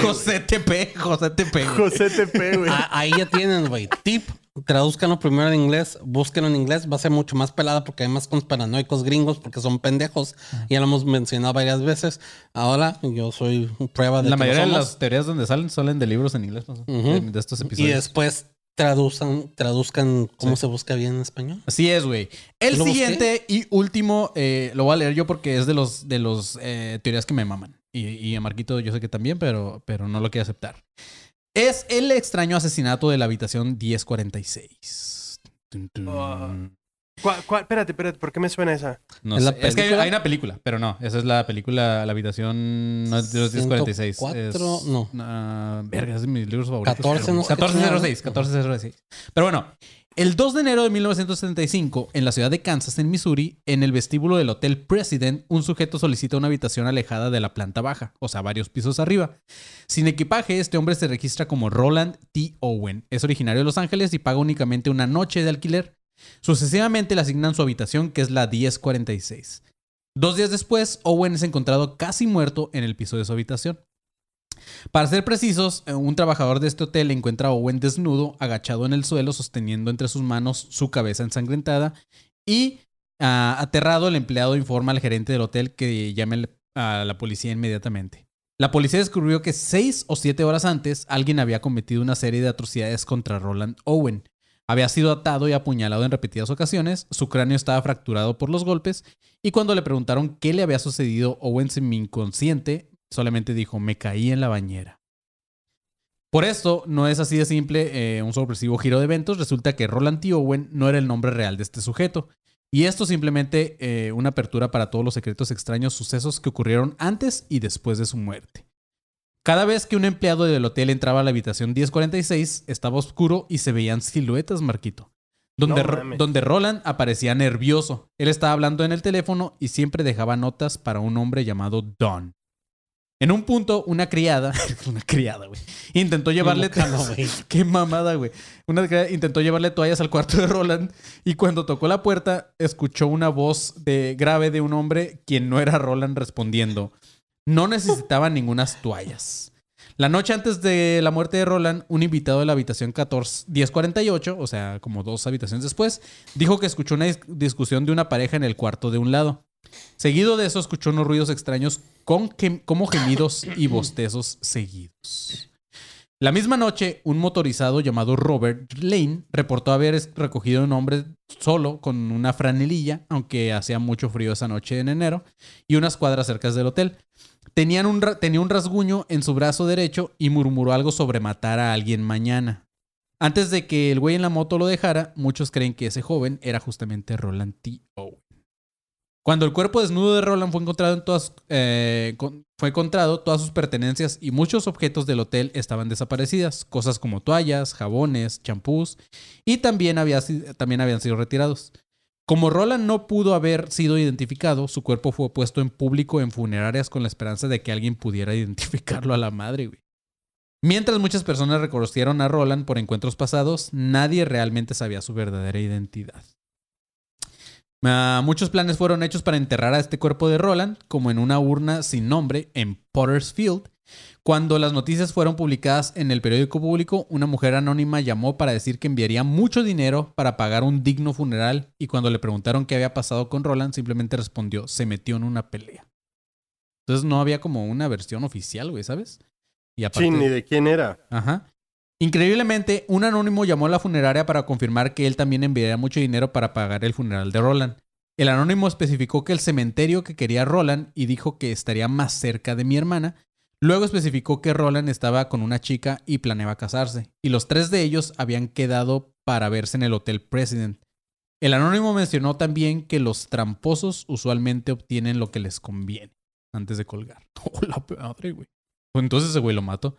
[SPEAKER 1] José TP, José TP. güey.
[SPEAKER 3] José TP, güey.
[SPEAKER 2] a- ahí ya tienen, güey. Tip, tradúzcanlo primero en inglés, búsquenlo en inglés, va a ser mucho más pelada porque hay más conspiranoicos gringos porque son pendejos. Ya lo hemos mencionado varias veces. Ahora yo soy prueba de
[SPEAKER 1] La
[SPEAKER 2] que lo
[SPEAKER 1] mayoría de
[SPEAKER 2] somos.
[SPEAKER 1] las teorías donde salen salen de libros en inglés, ¿no? de, de estos
[SPEAKER 2] Y
[SPEAKER 1] episodios.
[SPEAKER 2] después traduzcan, traduzcan cómo se busca bien en español.
[SPEAKER 1] Así es, güey. El siguiente y último eh, lo voy a leer yo porque es de los de los eh, teorías que me maman. Y, y a Marquito yo sé que también, pero, pero no lo quiere aceptar. Es el extraño asesinato de la habitación 1046. Tun, tun.
[SPEAKER 3] ¿Cuál, cuál? Espérate, espérate, ¿por qué me suena esa?
[SPEAKER 1] No
[SPEAKER 2] ¿Es
[SPEAKER 1] sé. Es que hay,
[SPEAKER 2] película?
[SPEAKER 1] hay una película, pero no. Esa es la película, la habitación no es de los 1046.
[SPEAKER 2] 104,
[SPEAKER 1] Es-
[SPEAKER 2] no.
[SPEAKER 1] ah, verga, es de mis libros favoritos.
[SPEAKER 2] 14,
[SPEAKER 1] pero-
[SPEAKER 2] no sé qué
[SPEAKER 1] 1406,
[SPEAKER 2] chingada.
[SPEAKER 1] 1406. Pero bueno, el 2 de enero de 1975, en la ciudad de Kansas, en Missouri, en el vestíbulo del Hotel President, un sujeto solicita una habitación alejada de la planta baja, o sea, varios pisos arriba. Sin equipaje, este hombre se registra como Roland T. Owen. Es originario de Los Ángeles y paga únicamente una noche de alquiler. Sucesivamente le asignan su habitación, que es la 1046. Dos días después, Owen es encontrado casi muerto en el piso de su habitación. Para ser precisos, eh, un trabajador de este hotel encuentra a Owen desnudo, agachado en el suelo, sosteniendo entre sus manos su cabeza ensangrentada y ah, aterrado el empleado informa al gerente del hotel que llame a la policía inmediatamente. La policía descubrió que seis o siete horas antes alguien había cometido una serie de atrocidades contra Roland Owen. Había sido atado y apuñalado en repetidas ocasiones, su cráneo estaba fracturado por los golpes y cuando le preguntaron qué le había sucedido, Owen semi-inconsciente solamente dijo, me caí en la bañera. Por esto, no es así de simple eh, un sorpresivo giro de eventos. Resulta que Roland T. Owen no era el nombre real de este sujeto. Y esto simplemente eh, una apertura para todos los secretos extraños sucesos que ocurrieron antes y después de su muerte. Cada vez que un empleado del hotel entraba a la habitación 1046, estaba oscuro y se veían siluetas, Marquito. Donde,
[SPEAKER 3] No
[SPEAKER 1] donde Roland aparecía nervioso. Él estaba hablando en el teléfono y siempre dejaba notas para un hombre llamado Don. En un punto, una criada, una criada, güey, intentó llevarle. Qué mamada, güey. Una criada intentó llevarle toallas al cuarto de Roland y cuando tocó la puerta, escuchó una voz de, grave de un hombre quien no era Roland respondiendo. No necesitaba ninguna toallas. La noche antes de la muerte de Roland, un invitado de la habitación 14, 1048, o sea, como dos habitaciones después, dijo que escuchó una dis- discusión de una pareja en el cuarto de un lado. Seguido de eso, escuchó unos ruidos extraños con como gemidos y bostezos seguidos. La misma noche, un motorizado llamado Robert Lane reportó haber recogido un hombre solo con una franelilla, aunque hacía mucho frío esa noche en enero, y unas cuadras cerca del hotel. Tenían un tenía un rasguño en su brazo derecho y murmuró algo sobre matar a alguien mañana. Antes de que el güey en la moto lo dejara, muchos creen que ese joven era justamente Roland T. Owen. Cuando el cuerpo desnudo de Roland fue encontrado, en todas, eh, fue encontrado, todas sus pertenencias y muchos objetos del hotel estaban desaparecidas, cosas como toallas, jabones, champús, y también, había, también habían sido retirados. Como Roland no pudo haber sido identificado, su cuerpo fue puesto en público en funerarias con la esperanza de que alguien pudiera identificarlo a la madre, güey. Mientras muchas personas reconocieron a Roland por encuentros pasados, nadie realmente sabía su verdadera identidad. Ah, muchos planes fueron hechos para enterrar a este cuerpo de Roland, como en una urna sin nombre en Potter's Field. Cuando las noticias fueron publicadas en el periódico público, una mujer anónima llamó para decir que enviaría mucho dinero para pagar un digno funeral y cuando le preguntaron qué había pasado con Roland, simplemente respondió, se metió en una pelea. Entonces no había como una versión oficial, güey, ¿sabes? Y aparte,
[SPEAKER 3] Sí, ni de quién era.
[SPEAKER 1] Ajá. Increíblemente, un anónimo llamó a la funeraria para confirmar que él también enviaría mucho dinero para pagar el funeral de Roland. El anónimo especificó que el cementerio que quería Roland y dijo que estaría más cerca de mi hermana. Luego especificó que Roland estaba con una chica y planeaba casarse, y los tres de ellos habían quedado para verse en el Hotel President. El anónimo mencionó también que los tramposos usualmente obtienen lo que les conviene antes de colgar. ¡Oh, la madre, güey! Pues entonces ese güey lo mató.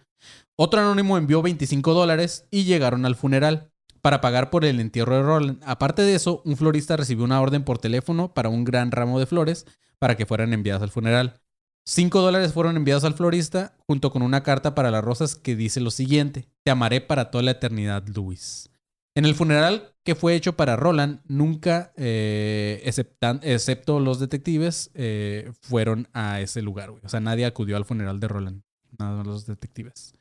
[SPEAKER 1] Otro anónimo envió 25 dólares y llegaron al funeral para pagar por el entierro de Roland. Aparte de eso, un florista recibió una orden por teléfono para un gran ramo de flores para que fueran enviadas al funeral. 5 dólares fueron enviados al florista junto con una carta para las rosas que dice lo siguiente: Te amaré para toda la eternidad, Luis. En el funeral que fue hecho para Roland, nunca, eh, excepto los detectives, eh, fueron a ese lugar, güey. O sea, nadie acudió al funeral de Roland. Nada más los detectives.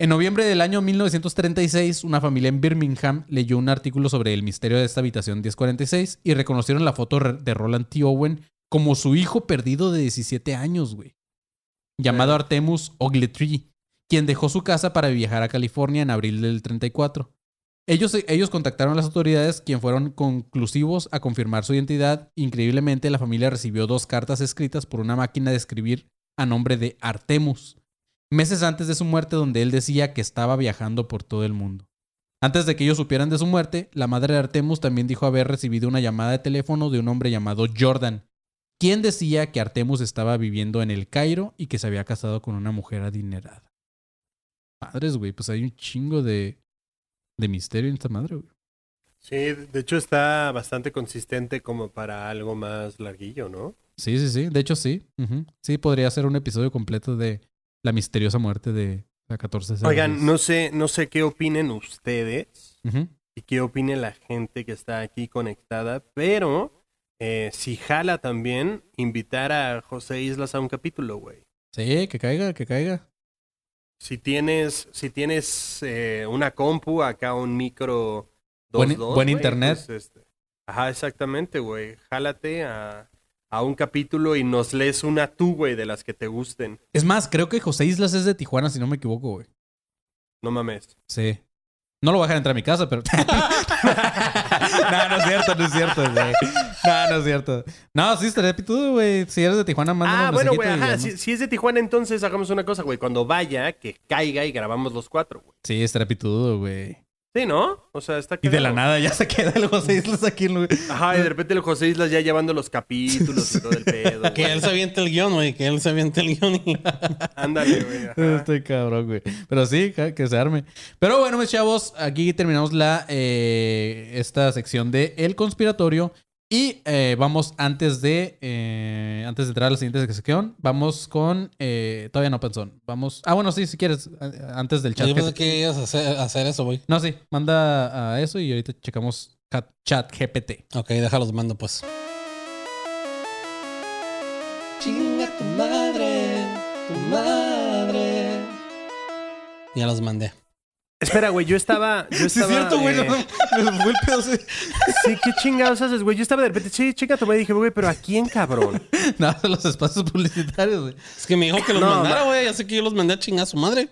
[SPEAKER 1] En noviembre del año 1936, una familia en Birmingham leyó un artículo sobre el misterio de esta habitación 1046 y reconocieron la foto de Roland T. Owen como su hijo perdido de 17 años, güey. Llamado Artemus Ogletree, quien dejó su casa para viajar a California en abril del 34. Ellos, ellos contactaron a las autoridades, quien fueron conclusivos a confirmar su identidad. Increíblemente, la familia recibió dos cartas escritas por una máquina de escribir a nombre de Artemus, meses antes de su muerte, donde él decía que estaba viajando por todo el mundo. Antes de que ellos supieran de su muerte, la madre de Artemus también dijo haber recibido una llamada de teléfono de un hombre llamado Jordan, quien decía que Artemus estaba viviendo en el Cairo y que se había casado con una mujer adinerada. Madres, güey, pues hay un chingo de, de misterio en esta madre, güey.
[SPEAKER 3] Sí, de hecho está bastante consistente como para algo más larguillo, ¿no?
[SPEAKER 1] Sí, sí, sí. De hecho, sí. Sí, podría ser un episodio completo de la misteriosa muerte de la 14
[SPEAKER 3] Oigan, no sé, no sé qué opinen ustedes y qué opine la gente que está aquí conectada, pero eh, si jala también invitar a José Islas a un capítulo, güey.
[SPEAKER 1] Sí, que caiga, que caiga.
[SPEAKER 3] Si tienes, si tienes eh, una compu, acá un micro 2.2,
[SPEAKER 1] Buen- buen internet.
[SPEAKER 3] pues, este, ajá, exactamente, güey. Jálate a, a un capítulo y nos lees una tú, güey, de las que te gusten.
[SPEAKER 1] Es más, creo que José Islas es de Tijuana, si no me equivoco, güey.
[SPEAKER 3] No mames.
[SPEAKER 1] Sí. No lo voy a dejar entrar a mi casa, pero. no, no es cierto, no es cierto, güey. No, no es cierto. No, sí, estaría pitudo, güey. Si eres de Tijuana, mándame
[SPEAKER 3] Ah, bueno, güey, ajá. Si, si es de Tijuana, entonces hagamos una cosa, güey. Cuando vaya, que caiga y grabamos los cuatro, güey.
[SPEAKER 1] Sí, estaría pitudo, güey.
[SPEAKER 3] Sí, ¿no? O sea, está
[SPEAKER 1] Y de la
[SPEAKER 3] cagado.
[SPEAKER 1] nada ya se queda el José Islas aquí en lugar.
[SPEAKER 3] Ajá, y de repente el José Islas ya llevando los capítulos y todo el pedo.
[SPEAKER 2] Que él se aviente el guion, güey. Que él se aviente el guion y...
[SPEAKER 3] Ándale, güey. ajá.
[SPEAKER 1] Estoy cabrón, güey. Pero sí, que se arme. Pero bueno, mis chavos, aquí terminamos la eh, esta sección de El Conspiratorio. Y eh, vamos antes de eh, antes de entrar a la siguiente sección, vamos con eh, todavía no pensón. Vamos. Ah, bueno, sí, si quieres, antes del chat.
[SPEAKER 2] Yo pensé que ibas a hacer, a hacer eso, güey.
[SPEAKER 1] No, sí, manda a eso y ahorita checamos chat, chat GPT.
[SPEAKER 2] Ok, déjalos mando, pues. Chinga tu madre, tu madre. Ya los mandé.
[SPEAKER 3] Espera, güey, yo estaba. Yo
[SPEAKER 1] Sí,
[SPEAKER 3] estaba
[SPEAKER 1] es cierto, güey.
[SPEAKER 3] eh,
[SPEAKER 1] no, me fue el pedo, sí.
[SPEAKER 3] Sí, qué chingados haces, güey. Yo estaba de repente, sí, chica, tu madre. Dije, güey, pero ¿a quién, cabrón?
[SPEAKER 1] No, los espacios publicitarios, güey.
[SPEAKER 2] Es que me dijo que los
[SPEAKER 3] No,
[SPEAKER 2] mandara,
[SPEAKER 3] ma-
[SPEAKER 2] güey. Así que yo los mandé a chingar a su madre.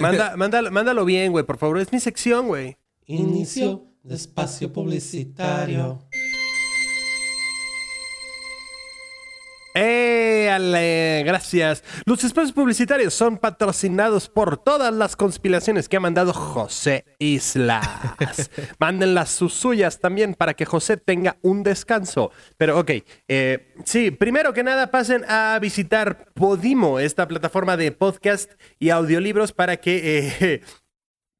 [SPEAKER 3] Manda, mándalo, mándalo bien, güey, por favor. Es mi sección, güey.
[SPEAKER 2] Inicio de espacio publicitario.
[SPEAKER 3] ¡Eh! ale, gracias. Los espacios publicitarios son patrocinados por todas las conspiraciones que ha mandado José Islas. Mándenlas sus suyas también para que José tenga un descanso. Pero ok, eh, sí, primero que nada pasen a visitar Podimo, esta plataforma de podcast y audiolibros para que... eh,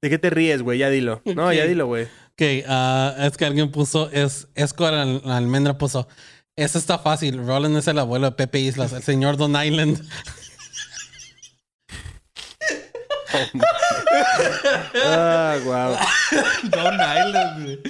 [SPEAKER 3] ¿De qué te ríes, güey? Ya dilo. No, ya dilo, güey.
[SPEAKER 2] Ok, ah, es que alguien puso, es Almendra puso. Eso está fácil. Roland es el abuelo de Pepe Islas, el señor Don Island.
[SPEAKER 3] Ah, wow.
[SPEAKER 1] Don Island, güey.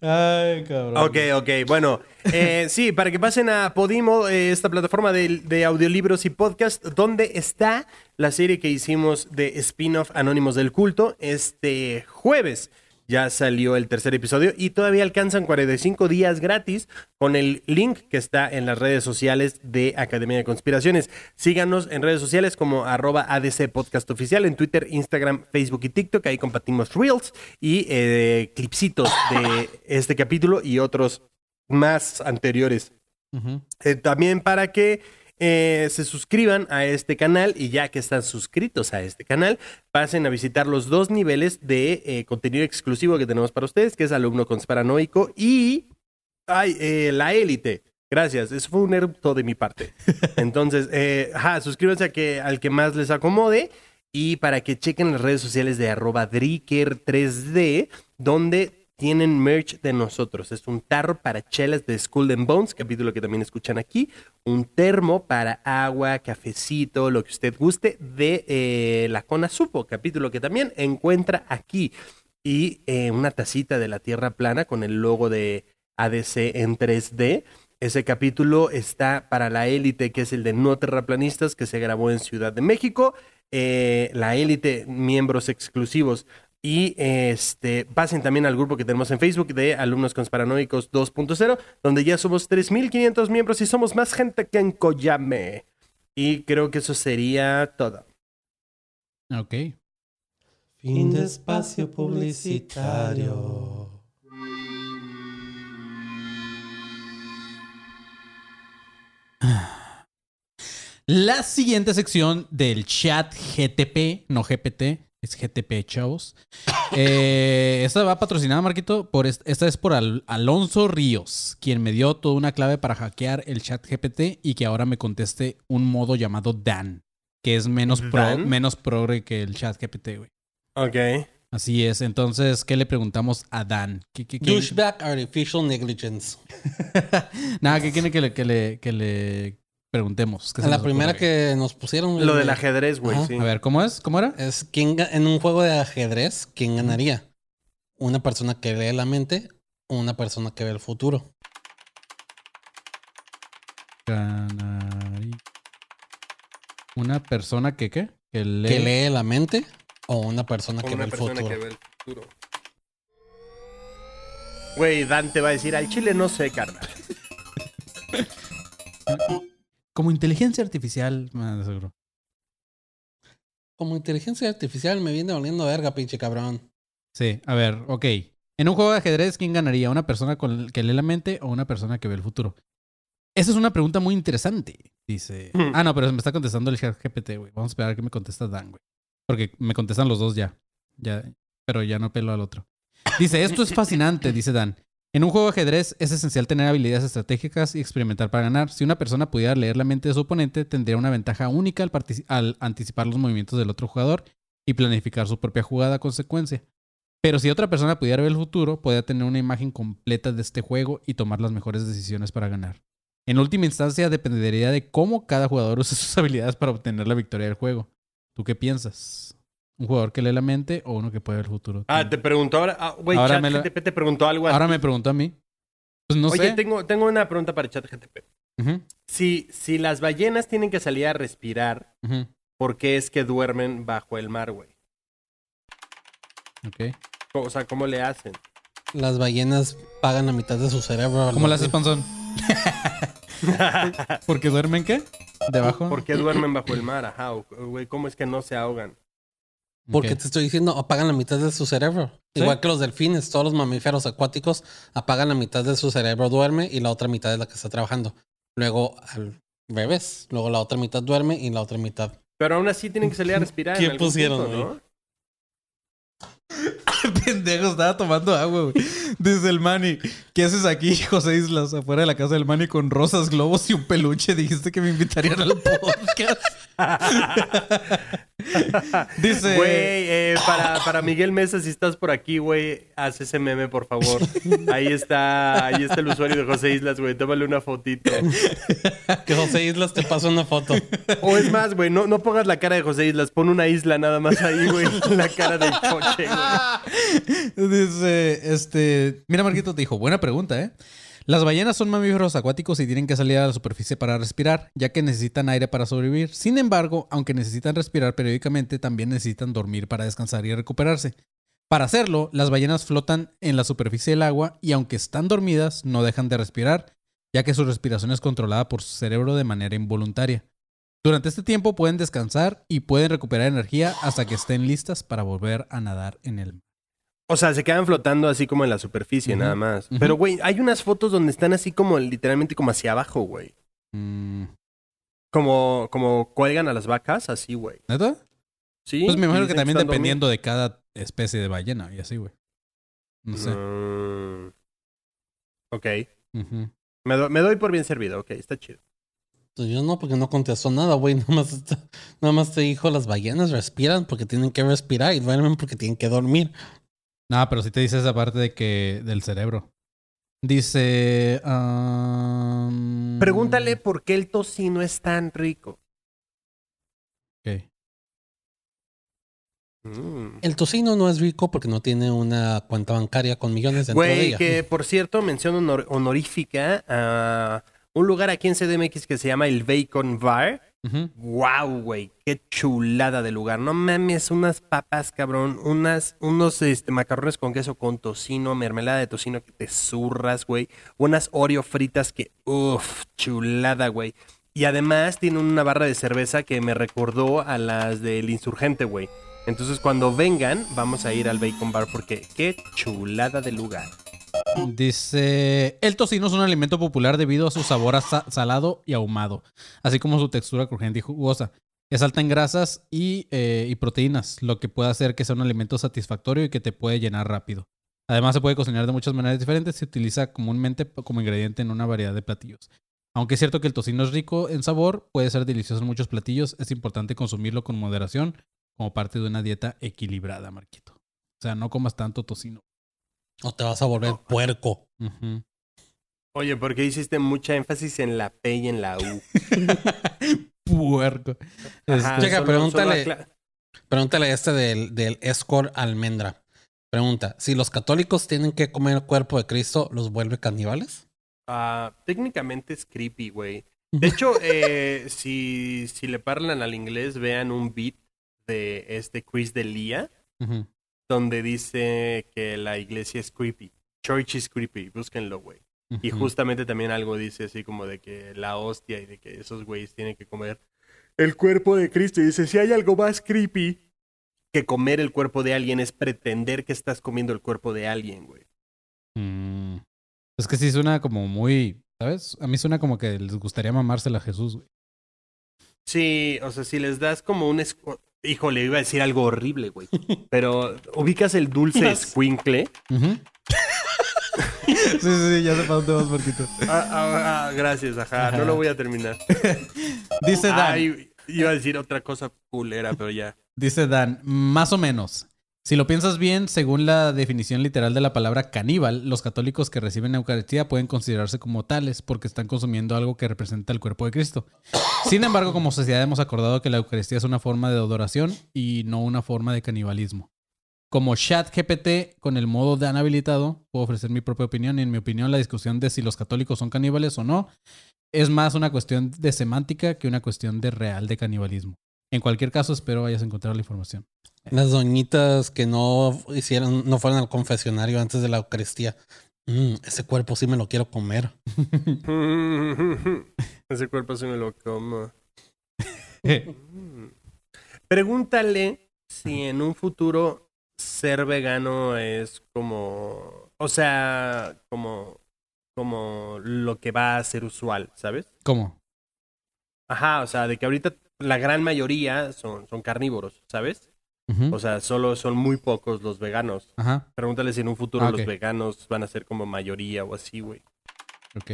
[SPEAKER 1] Ay, cabrón.
[SPEAKER 3] Ok, ok, bueno. eh, sí, para que pasen a Podimo, eh, esta plataforma de, de audiolibros y podcast, donde está la serie que hicimos de spin-off Anónimos del Culto. Este jueves ya salió el tercer episodio y todavía alcanzan 45 días gratis con el link que está en las redes sociales de Academia de Conspiraciones. Síganos en redes sociales como arroba ADC Podcast Oficial en Twitter, Instagram, Facebook y TikTok. Ahí compartimos reels y eh, clipsitos de este capítulo y otros más anteriores. Eh, también para que eh, se suscriban a este canal y ya que están suscritos a este canal, pasen a visitar los dos niveles de eh, contenido exclusivo que tenemos para ustedes, que es Alumno Conspiranoico y ay, eh, La Élite. Gracias, eso fue un erupto de mi parte. Entonces, ajá, suscríbanse a que, al que más les acomode y para que chequen las redes sociales de arroba Dricker3D, donde tienen merch de nosotros. Es un tarro para chelas de Skull and Bones, capítulo que también escuchan aquí. Un termo para agua, cafecito, lo que usted guste de eh, la Cona Supo, capítulo que también encuentra aquí. Y eh, una tacita de la Tierra plana con el logo de ADC en 3D. Ese capítulo está para la élite, que es el de No Terraplanistas, que se grabó en Ciudad de México. Eh, la élite, miembros exclusivos. Y este, pasen también al grupo que tenemos en Facebook de Alumnos Consparanoicos 2.0, donde ya somos 3.500 miembros y somos más gente que en Koyame. Y creo que eso sería todo.
[SPEAKER 1] Ok.
[SPEAKER 2] Fin de espacio publicitario.
[SPEAKER 1] La siguiente sección del chat GTP, no GPT, es GTP, chavos. Eh, esta va patrocinada, Marquito, por est- esta es por Al- Alonso Ríos, quien me dio toda una clave para hackear el chat GPT y que ahora me conteste un modo llamado Dan, que es menos, menos progre que el chat GPT, güey.
[SPEAKER 3] Ok.
[SPEAKER 1] Así es. Entonces, ¿qué le preguntamos a Dan? ¿Qué, qué- qué-
[SPEAKER 2] Douchebag Artificial Negligence.
[SPEAKER 1] Nada, ¿qué quiere que le, que le, que le preguntemos? ¿Qué se
[SPEAKER 2] La
[SPEAKER 1] nos
[SPEAKER 2] primera
[SPEAKER 1] ocurre?
[SPEAKER 2] que nos pusieron.
[SPEAKER 3] Lo
[SPEAKER 2] güey,
[SPEAKER 3] del ajedrez, güey,
[SPEAKER 2] Ajá.
[SPEAKER 3] sí.
[SPEAKER 1] A ver, ¿cómo es? ¿Cómo era?
[SPEAKER 2] Es quién en un juego de ajedrez, ¿quién ganaría? ¿Una persona que lee la mente o una persona que ve el futuro?
[SPEAKER 1] Ganaría. Una persona que, ¿qué? Que lee.
[SPEAKER 2] ¿Que lee la mente o una persona
[SPEAKER 3] Con
[SPEAKER 2] que ve
[SPEAKER 3] una
[SPEAKER 2] el
[SPEAKER 3] persona
[SPEAKER 2] futuro?
[SPEAKER 3] que ve el futuro. Güey, Dante va a decir, al chile no sé, carnal.
[SPEAKER 1] Como inteligencia artificial, más seguro.
[SPEAKER 2] Como inteligencia artificial me viene oliendo verga, pinche cabrón.
[SPEAKER 1] Sí, a ver, ok. En un juego de ajedrez, ¿quién ganaría? ¿Una persona con- que lee la mente o una persona que ve el futuro? Esa es una pregunta muy interesante. Dice.
[SPEAKER 3] Hmm.
[SPEAKER 1] Ah, no, pero me está contestando el GPT, güey. Vamos a esperar a que me contesta Dan, güey. Porque me contestan los dos ya. Ya. Pero ya no pelo al otro. Dice, esto es fascinante, dice Dan. En un juego de ajedrez es esencial tener habilidades estratégicas y experimentar para ganar. Si una persona pudiera leer la mente de su oponente, tendría una ventaja única al, anticipar los movimientos del otro jugador y planificar su propia jugada a consecuencia. Pero si otra persona pudiera ver el futuro, podría tener una imagen completa de este juego y tomar las mejores decisiones para ganar. En última instancia, dependería de cómo cada jugador use sus habilidades para obtener la victoria del juego. ¿Tú qué piensas? ¿Un jugador que lee la mente o uno que puede ver el futuro?
[SPEAKER 3] Ah, te preguntó ahora. ah, Güey,
[SPEAKER 1] Ahora me
[SPEAKER 3] te preguntó algo. a
[SPEAKER 1] Ahora
[SPEAKER 3] ti.
[SPEAKER 1] me preguntó a mí. Pues no
[SPEAKER 3] Oye,
[SPEAKER 1] sé.
[SPEAKER 3] tengo, tengo una pregunta para ChatGTP.
[SPEAKER 1] Ujú,
[SPEAKER 3] Si, si las ballenas tienen que salir a respirar,
[SPEAKER 1] ujú,
[SPEAKER 3] ¿por qué es que duermen bajo el mar, güey?
[SPEAKER 1] ok.
[SPEAKER 3] O sea, ¿cómo le hacen?
[SPEAKER 2] Las ballenas pagan la mitad de su cerebro.
[SPEAKER 1] ¿Cómo le haces, panzón? ¿Porque duermen qué? ¿Debajo?
[SPEAKER 3] ¿Por qué duermen bajo el mar? Ajá, güey, ¿cómo es que no se ahogan?
[SPEAKER 2] Porque te estoy diciendo, apagan la mitad de su cerebro.
[SPEAKER 1] ¿Sí?
[SPEAKER 2] Igual que los delfines, todos los mamíferos acuáticos apagan la mitad de su cerebro, duerme y la otra mitad es la que está trabajando. Luego al revés, luego la otra mitad duerme y la otra mitad.
[SPEAKER 3] Pero aún así tienen que salir a respirar.
[SPEAKER 2] ¿Qué
[SPEAKER 3] en algún
[SPEAKER 2] pusieron,
[SPEAKER 3] punto? ¿no?
[SPEAKER 1] Pendejo, estaba tomando agua, güey. Dice el Manny. ¿Qué haces aquí, José Islas? Afuera de la casa del Manny con rosas, globos y un peluche. Dijiste que me invitarían al podcast. Dice.
[SPEAKER 3] Güey, eh, para, para Miguel Mesa, si estás por aquí, güey, haz ese meme, por favor. Ahí está, ahí está el usuario de José Islas, güey. Tómale una fotito.
[SPEAKER 2] Que José Islas te pasó una foto.
[SPEAKER 3] O es más, güey, no, no pongas la cara de José Islas, pon una isla nada más ahí, güey. La cara del coche, güey.
[SPEAKER 1] Dice, este. Mira, Marquito te dijo, buena pregunta, ¿eh? Las ballenas son mamíferos acuáticos y tienen que salir a la superficie para respirar, ya que necesitan aire para sobrevivir. Sin embargo, aunque necesitan respirar periódicamente, también necesitan dormir para descansar y recuperarse. Para hacerlo, las ballenas flotan en la superficie del agua y aunque están dormidas, no dejan de respirar, ya que su respiración es controlada por su cerebro de manera involuntaria. Durante este tiempo pueden descansar y pueden recuperar energía hasta que estén listas para volver a nadar en el mar.
[SPEAKER 3] O sea, se quedan flotando así como en la superficie, nada más. Pero, güey, hay unas fotos donde están así como literalmente como hacia abajo, güey.
[SPEAKER 1] Mm,
[SPEAKER 3] Como, como cuelgan a las vacas, así, güey.
[SPEAKER 1] ¿Neta?
[SPEAKER 3] Sí.
[SPEAKER 1] Pues me imagino que también dependiendo de cada especie de ballena y así, güey. No sé.
[SPEAKER 3] Mm. Ok. Me, do- me doy por bien servido, ok, está chido.
[SPEAKER 2] Pues yo no, porque no contestó nada, güey. Nada más, está- nada más te dijo las ballenas respiran porque tienen que respirar y duermen porque tienen que dormir.
[SPEAKER 1] No, pero sí te dice esa parte de que del cerebro. Dice.
[SPEAKER 3] Pregúntale por qué el tocino es tan rico.
[SPEAKER 1] ok.
[SPEAKER 3] Mm.
[SPEAKER 2] El tocino no es rico porque no tiene una cuenta bancaria con millones dentro de
[SPEAKER 3] Güey,
[SPEAKER 2] ella.
[SPEAKER 3] que por cierto, mención honor- honorífica a un lugar aquí en CDMX que se llama el Bacon Bar.
[SPEAKER 1] Ujú.
[SPEAKER 3] Wow, güey, qué chulada de lugar. No mames, unas papas, cabrón, unas, unos este, macarrones con queso con tocino, mermelada de tocino que te zurras, güey. Unas Oreo fritas que, uff, chulada, güey. Y además tiene una barra de cerveza que me recordó a las del insurgente, güey. Entonces cuando vengan, vamos a ir al Bacon Bar porque qué chulada de lugar.
[SPEAKER 1] Dice, el tocino es un alimento popular debido a su sabor a sa- salado y ahumado, así como su textura crujiente y jugosa. Es alta en grasas y, eh, y proteínas, lo que puede hacer que sea un alimento satisfactorio y que te puede llenar rápido. Además, se puede cocinar de muchas maneras diferentes. Se utiliza comúnmente como ingrediente en una variedad de platillos. Aunque es cierto que el tocino es rico en sabor, puede ser delicioso en muchos platillos, es importante consumirlo con moderación como parte de una dieta equilibrada, Marquito. O sea, no comas tanto tocino.
[SPEAKER 2] O te vas a volver puerco.
[SPEAKER 1] Ujú.
[SPEAKER 3] Oye, ¿por qué hiciste mucha énfasis en la P y en la U?
[SPEAKER 1] Puerco.
[SPEAKER 3] Ajá,
[SPEAKER 1] Este,
[SPEAKER 2] Checa,
[SPEAKER 3] solo-
[SPEAKER 2] pregúntale.
[SPEAKER 3] solo
[SPEAKER 2] Pregúntale a este del, del Escort Almendra. Pregunta, si los católicos tienen que comer el cuerpo de Cristo, ¿los vuelve caníbales?
[SPEAKER 3] Ah, técnicamente es creepy, güey. De hecho, eh, si, si le parlan al inglés, vean un beat de este Chris Delia,
[SPEAKER 1] ujú.
[SPEAKER 3] Donde dice que la iglesia es creepy. Church is creepy, búsquenlo, güey. Y justamente también algo dice así como de que la hostia y de que esos güeyes tienen que comer el cuerpo de Cristo. Y dice, si hay algo más creepy que comer el cuerpo de alguien es pretender que estás comiendo el cuerpo de alguien, güey.
[SPEAKER 1] Mm. Es que sí suena como muy, ¿sabes? A mí suena como que les gustaría mamársela a Jesús, güey.
[SPEAKER 3] Sí, o sea, si les das como un... Híjole, iba a decir algo horrible, güey. Pero ubicas el dulce escuincle.
[SPEAKER 1] Ujú. sí, sí, sí, ya sé para dónde vas, Marquito.
[SPEAKER 3] Ah, ah, ah, gracias, ajá,
[SPEAKER 1] Ajá.
[SPEAKER 3] No lo voy a terminar.
[SPEAKER 1] Dice Dan,
[SPEAKER 3] iba a decir otra cosa culera, pero ya.
[SPEAKER 1] dice Dan, más o menos. Si lo piensas bien, según la definición literal de la palabra caníbal, los católicos que reciben Eucaristía pueden considerarse como tales porque están consumiendo algo que representa el cuerpo de Cristo. Sin embargo, como sociedad hemos acordado que la Eucaristía es una forma de adoración y no una forma de canibalismo. Como ChatGPT con el modo Dan habilitado, puedo ofrecer mi propia opinión y en mi opinión la discusión de si los católicos son caníbales o no es más una cuestión de semántica que una cuestión de real de canibalismo. En cualquier caso, espero hayas encontrado la información.
[SPEAKER 2] Las doñitas que no hicieron, no fueron al confesionario antes de la Eucaristía. Mm, ese cuerpo sí me lo quiero comer.
[SPEAKER 3] Ese cuerpo se me lo como. Mm. Pregúntale si en un futuro ser vegano es como, o sea, como, como lo que va a ser usual, ¿sabes?
[SPEAKER 1] ¿Cómo?
[SPEAKER 3] Ajá, o sea, de que ahorita la gran mayoría son, son carnívoros, ¿sabes? O sea, solo son muy pocos los veganos.
[SPEAKER 1] Ajá,
[SPEAKER 3] Pregúntale si en un futuro
[SPEAKER 1] Ah,
[SPEAKER 3] los veganos van a ser como mayoría o así, güey.
[SPEAKER 1] ok.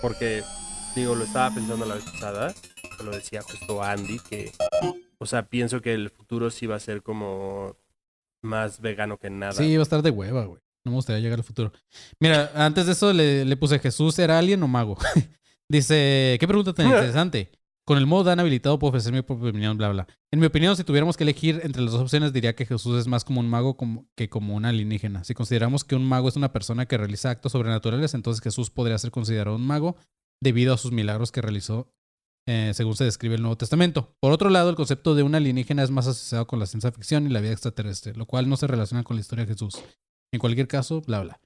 [SPEAKER 3] Porque, digo, lo estaba pensando la vez pasada, lo decía justo Andy, que, o sea, pienso que el futuro sí va a ser como más vegano que nada.
[SPEAKER 1] Sí, va a estar de hueva, güey. No me gustaría llegar al futuro. Mira, antes de eso le, le puse Jesús, ¿era alien o mago? Dice, qué pregunta tan interesante. Con el modo Dan habilitado puedo ofrecer mi propia opinión, bla, bla. En mi opinión, si tuviéramos que elegir entre las dos opciones, diría que Jesús es más como un mago que como un alienígena. Si consideramos que un mago es una persona que realiza actos sobrenaturales, entonces Jesús podría ser considerado un mago debido a sus milagros que realizó, eh, según se describe el Nuevo Testamento. Por otro lado, el concepto de un alienígena es más asociado con la ciencia ficción y la vida extraterrestre, lo cual no se relaciona con la historia de Jesús. En cualquier caso, bla, bla.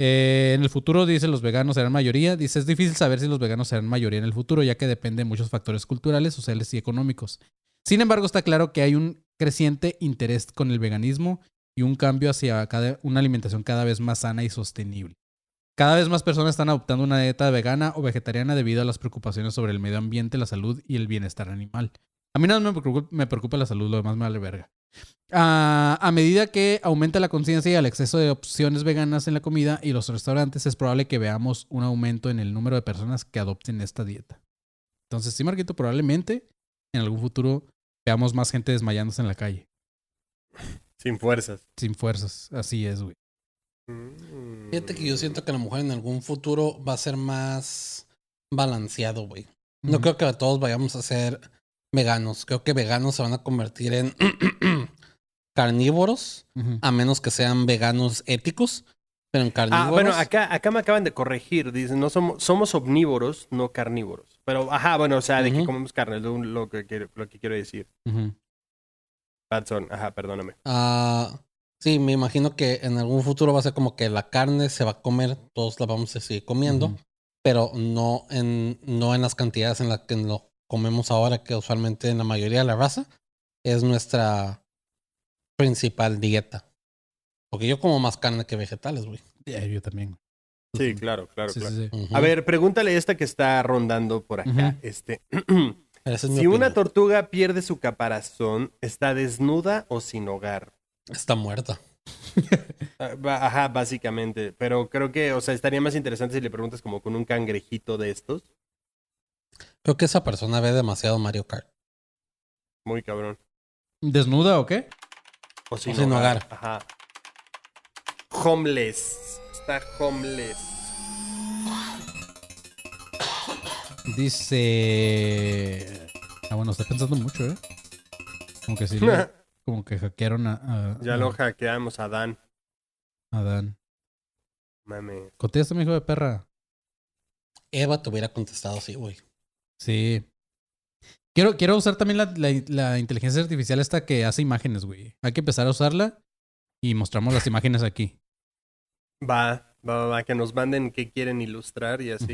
[SPEAKER 1] Eh, en el futuro, dice, los veganos serán mayoría. Dice, es difícil saber si los veganos serán mayoría en el futuro, ya que depende de muchos factores culturales, sociales y económicos. Sin embargo, está claro que hay un creciente interés con el veganismo y un cambio hacia cada- una alimentación cada vez más sana y sostenible. Cada vez más personas están adoptando una dieta vegana o vegetariana debido a las preocupaciones sobre el medio ambiente, la salud y el bienestar animal. A mí nada más me preocupa, me preocupa la salud, lo demás me vale verga. A medida que aumenta la conciencia y el exceso de opciones veganas en la comida y los restaurantes, es probable que veamos un aumento en el número de personas que adopten esta dieta. Entonces, sí, Marquito, probablemente en algún futuro veamos más gente desmayándose en la calle,
[SPEAKER 3] Sin fuerzas.
[SPEAKER 1] sin fuerzas. Así es, güey.
[SPEAKER 3] Mm.
[SPEAKER 2] Fíjate que yo siento que a lo mejor en algún futuro va a ser más balanceado, güey. No creo que todos vayamos a ser veganos. Creo que veganos se van a convertir en carnívoros, a menos que sean veganos éticos. Pero en carnívoros.
[SPEAKER 3] Ah, bueno, acá, acá me acaban de corregir. Dicen, no somos, somos omnívoros, no carnívoros. Pero, ajá, bueno, o sea, de que comemos carne, es lo, lo que quiero, lo que quiero decir.
[SPEAKER 1] Ujú.
[SPEAKER 3] Patson, ajá, perdóname.
[SPEAKER 2] Ah, sí, me imagino que en algún futuro va a ser como que la carne se va a comer, todos la vamos a seguir comiendo, pero no en, no en las cantidades en las que lo comemos ahora, que usualmente en la mayoría de la raza es nuestra principal dieta. Porque yo como más carne que vegetales, güey.
[SPEAKER 1] Yo también.
[SPEAKER 3] Sí, claro, claro,
[SPEAKER 1] Sí,
[SPEAKER 3] claro.
[SPEAKER 1] sí, sí.
[SPEAKER 2] Ujú.
[SPEAKER 3] A ver, pregúntale esta que está rondando por acá. Este,
[SPEAKER 2] es
[SPEAKER 3] si una tortuga pierde su caparazón, ¿está desnuda o sin hogar?
[SPEAKER 2] está muerta.
[SPEAKER 3] Ah, Ajá, básicamente. Pero creo que, o sea, estaría más interesante si le preguntas como con un cangrejito de estos.
[SPEAKER 2] Creo que esa persona ve demasiado Mario Kart.
[SPEAKER 3] Muy cabrón.
[SPEAKER 1] ¿Desnuda o qué?
[SPEAKER 3] O sin,
[SPEAKER 2] sin
[SPEAKER 3] hogar.
[SPEAKER 2] hogar.
[SPEAKER 3] Ajá. Homeless. Está homeless.
[SPEAKER 1] Dice. Ah, bueno, está pensando mucho, ¿eh? Como que sí, le- como que hackearon a, a-
[SPEAKER 3] ya
[SPEAKER 1] a-
[SPEAKER 3] lo hackeamos a Dan.
[SPEAKER 1] a Dan.
[SPEAKER 3] Mame.
[SPEAKER 1] Contesta, mi hijo de perra.
[SPEAKER 2] Eva te hubiera contestado así, güey.
[SPEAKER 1] Sí. Quiero, quiero usar también la, la- la inteligencia artificial esta que hace imágenes, güey. Hay que empezar a usarla y mostramos las imágenes aquí.
[SPEAKER 3] Va, va, va, va, que nos manden qué quieren ilustrar y así.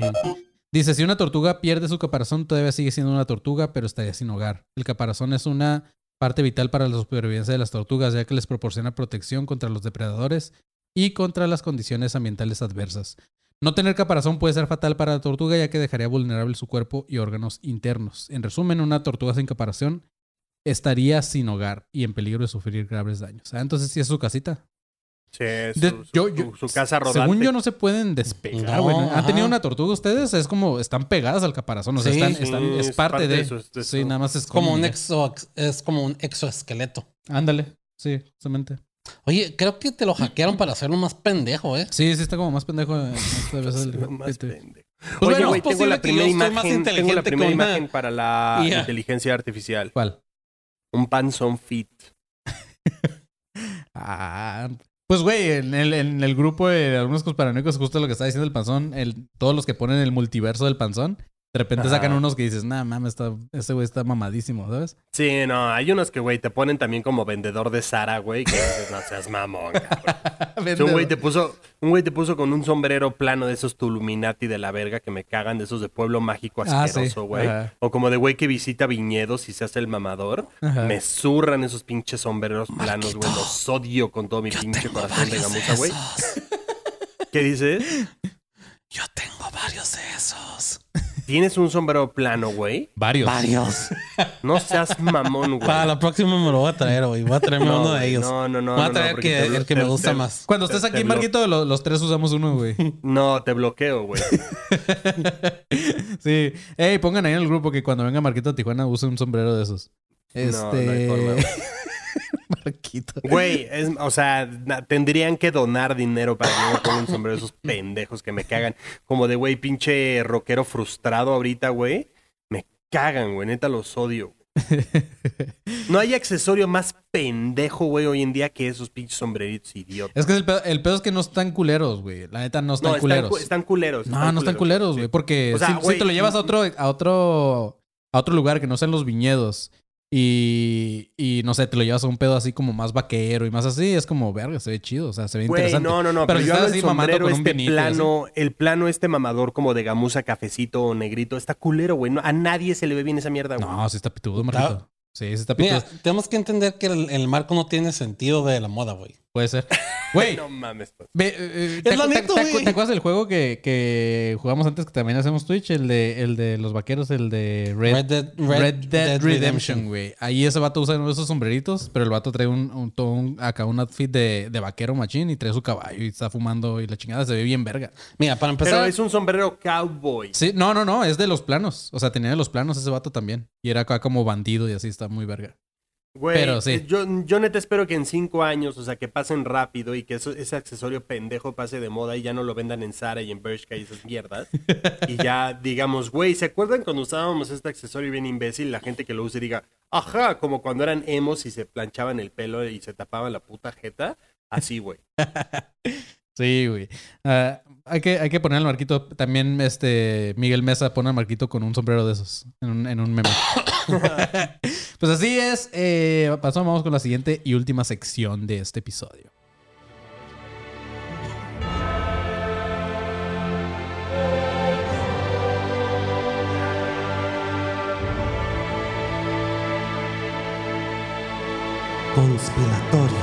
[SPEAKER 1] Dice, si una tortuga pierde su caparazón, todavía sigue siendo una tortuga, pero estaría sin hogar. El caparazón es una parte vital para la supervivencia de las tortugas, ya que les proporciona protección contra los depredadores y contra las condiciones ambientales adversas. No tener caparazón puede ser fatal para la tortuga, ya que dejaría vulnerable su cuerpo y órganos internos. En resumen, una tortuga sin caparazón estaría sin hogar y en peligro de sufrir graves daños. Ah, entonces sí es su casita.
[SPEAKER 3] Sí, su,
[SPEAKER 1] De-
[SPEAKER 3] su-
[SPEAKER 1] yo-
[SPEAKER 3] su-
[SPEAKER 1] yo-
[SPEAKER 3] su casa rodante.
[SPEAKER 1] Según yo, no se pueden despegar,
[SPEAKER 2] No.
[SPEAKER 1] ¿Han tenido una tortuga ustedes? Es como, están pegadas al caparazón. O sea,
[SPEAKER 2] Sí,
[SPEAKER 1] están,
[SPEAKER 3] Sí,
[SPEAKER 1] están- es, parte, de.
[SPEAKER 3] de
[SPEAKER 1] sí, nada más es
[SPEAKER 2] Es como un exo, es como un exoesqueleto.
[SPEAKER 1] Ándale. Sí, justamente.
[SPEAKER 2] Oye, creo que te lo hackearon para hacerlo más pendejo, ¿eh?
[SPEAKER 1] Sí, sí, está como más pendejo. eh, esta vez el-
[SPEAKER 3] Lo más
[SPEAKER 1] este.
[SPEAKER 3] pendejo.
[SPEAKER 1] Pues
[SPEAKER 3] Oye,
[SPEAKER 1] bueno,
[SPEAKER 3] güey,
[SPEAKER 2] es
[SPEAKER 3] tengo
[SPEAKER 2] posible
[SPEAKER 3] la
[SPEAKER 2] que
[SPEAKER 3] primera
[SPEAKER 2] yo estoy más
[SPEAKER 3] imagen, tengo la
[SPEAKER 2] inteligente
[SPEAKER 3] primera
[SPEAKER 2] una-
[SPEAKER 3] imagen para la
[SPEAKER 2] IA.
[SPEAKER 3] inteligencia artificial.
[SPEAKER 1] ¿Cuál?
[SPEAKER 3] Un panzón fit.
[SPEAKER 1] Ah, pues, güey, en el, en el grupo de algunos conspiranoicos, justo lo que está diciendo el panzón, el, todos los que ponen el multiverso del panzón, de repente
[SPEAKER 3] Ajá.
[SPEAKER 1] sacan unos que dices, nah, mames, ese güey está mamadísimo, ¿sabes?
[SPEAKER 3] Sí, no, hay unos que, güey, te ponen también como vendedor de Sara, güey, que dices, no seas mamón, cabrón. Un güey te puso, un güey te puso con un sombrero plano de esos Tuluminati de la verga que me cagan, de esos de pueblo mágico
[SPEAKER 1] Ah,
[SPEAKER 3] asqueroso, güey. O como de güey que visita viñedos y se hace el mamador.
[SPEAKER 1] Ajá.
[SPEAKER 3] Me zurran esos pinches sombreros planos, güey. Los odio con todo mi pinche corazón de gamuza, güey. ¿Qué dices?
[SPEAKER 2] Yo tengo varios de esos.
[SPEAKER 3] ¿Tienes un sombrero plano, güey?
[SPEAKER 1] Varios.
[SPEAKER 2] Varios.
[SPEAKER 3] No seas mamón, güey.
[SPEAKER 2] Para la próxima me lo voy a traer, güey. Voy a traerme
[SPEAKER 3] No,
[SPEAKER 2] uno de ellos.
[SPEAKER 3] No, no, no.
[SPEAKER 2] voy a traer
[SPEAKER 3] no,
[SPEAKER 2] que- el que me gusta
[SPEAKER 3] te-
[SPEAKER 2] más.
[SPEAKER 1] Cuando estés
[SPEAKER 3] te
[SPEAKER 1] aquí, Marquito, lo- los, tres usamos uno, güey.
[SPEAKER 3] No, te bloqueo, güey.
[SPEAKER 1] sí. Ey, pongan ahí en el grupo que cuando venga Marquito a Tijuana use un sombrero de esos. Este.
[SPEAKER 3] No, no hay forma, güey.
[SPEAKER 1] Marquito.
[SPEAKER 3] Güey, es, o sea, na- tendrían que donar dinero para que me ponga un sombrero esos pendejos que me cagan. Como de, güey, pinche rockero frustrado ahorita, güey. Me cagan, güey. Neta los odio. No hay accesorio más pendejo, güey, hoy en día que esos pinches sombreritos idiotas.
[SPEAKER 1] Es que el pedo, el pedo es que no están culeros, güey. La neta no están
[SPEAKER 3] No,
[SPEAKER 1] culeros.
[SPEAKER 3] cu- están culeros.
[SPEAKER 1] no, no están culeros,
[SPEAKER 3] sí.
[SPEAKER 1] güey. Porque
[SPEAKER 3] O sea,
[SPEAKER 1] si, si te lo llevas a otro, a otro, a otro lugar que no sean los viñedos y, y no sé, te lo llevas a un pedo así como más vaquero y más así, es como, verga, se ve chido, o sea, se ve
[SPEAKER 3] Güey,
[SPEAKER 1] interesante.
[SPEAKER 3] no, no, no,
[SPEAKER 1] Pero
[SPEAKER 3] pero, yo hablo
[SPEAKER 1] así mamando con un
[SPEAKER 3] este
[SPEAKER 1] vinito
[SPEAKER 3] plano, el plano este mamador como de gamuza cafecito o negrito, está culero, güey. No, a nadie se le ve bien esa mierda, güey.
[SPEAKER 1] No, sí está pitudo, Marquito. Sí, sí está pitudo.
[SPEAKER 2] Mira, tenemos que entender que el, el marco no tiene sentido de la moda, güey.
[SPEAKER 1] Puede ser. Güey,
[SPEAKER 3] No mames, pues.
[SPEAKER 1] ve, eh,
[SPEAKER 2] Es
[SPEAKER 1] ¿te,
[SPEAKER 2] la
[SPEAKER 1] te-
[SPEAKER 2] neta,
[SPEAKER 1] te-
[SPEAKER 2] güey.
[SPEAKER 1] te acuerdas del juego que, que jugamos antes que también hacemos Twitch? El de, el de los vaqueros, el de Red,
[SPEAKER 2] Red Dead,
[SPEAKER 1] Red,
[SPEAKER 2] Red,
[SPEAKER 1] Dead, Redemption, güey. Ahí ese vato usa uno de esos sombreritos, pero el vato trae un, un, todo un- acá un outfit de, de vaquero machín y trae su caballo y está fumando y la chingada se ve bien verga.
[SPEAKER 2] Mira, para
[SPEAKER 3] Pero
[SPEAKER 2] empezar,
[SPEAKER 3] es un sombrero cowboy.
[SPEAKER 1] Sí, no, no, no, es de los planos. O sea, tenía de los planos ese vato también. Y era acá como bandido y así está muy verga.
[SPEAKER 3] Güey,
[SPEAKER 1] Pero sí.
[SPEAKER 3] eh, yo, yo neta espero que en cinco años, o sea, que pasen rápido y que eso- ese accesorio pendejo pase de moda y ya no lo vendan en Zara y en Bershka y esas mierdas. y ya digamos, güey, ¿se acuerdan cuando usábamos este accesorio bien imbécil? La gente que lo use diga, ajá, como cuando eran emos y se planchaban el pelo y se tapaban la puta jeta. Así, güey.
[SPEAKER 1] Sí, güey. Ah, hay, que, hay que poner al marquito. También este Miguel Mesa pone al marquito con un sombrero de esos en un, en un meme. pues así es. Eh, pasamos con la siguiente y última sección de este episodio.
[SPEAKER 2] conspiratorio.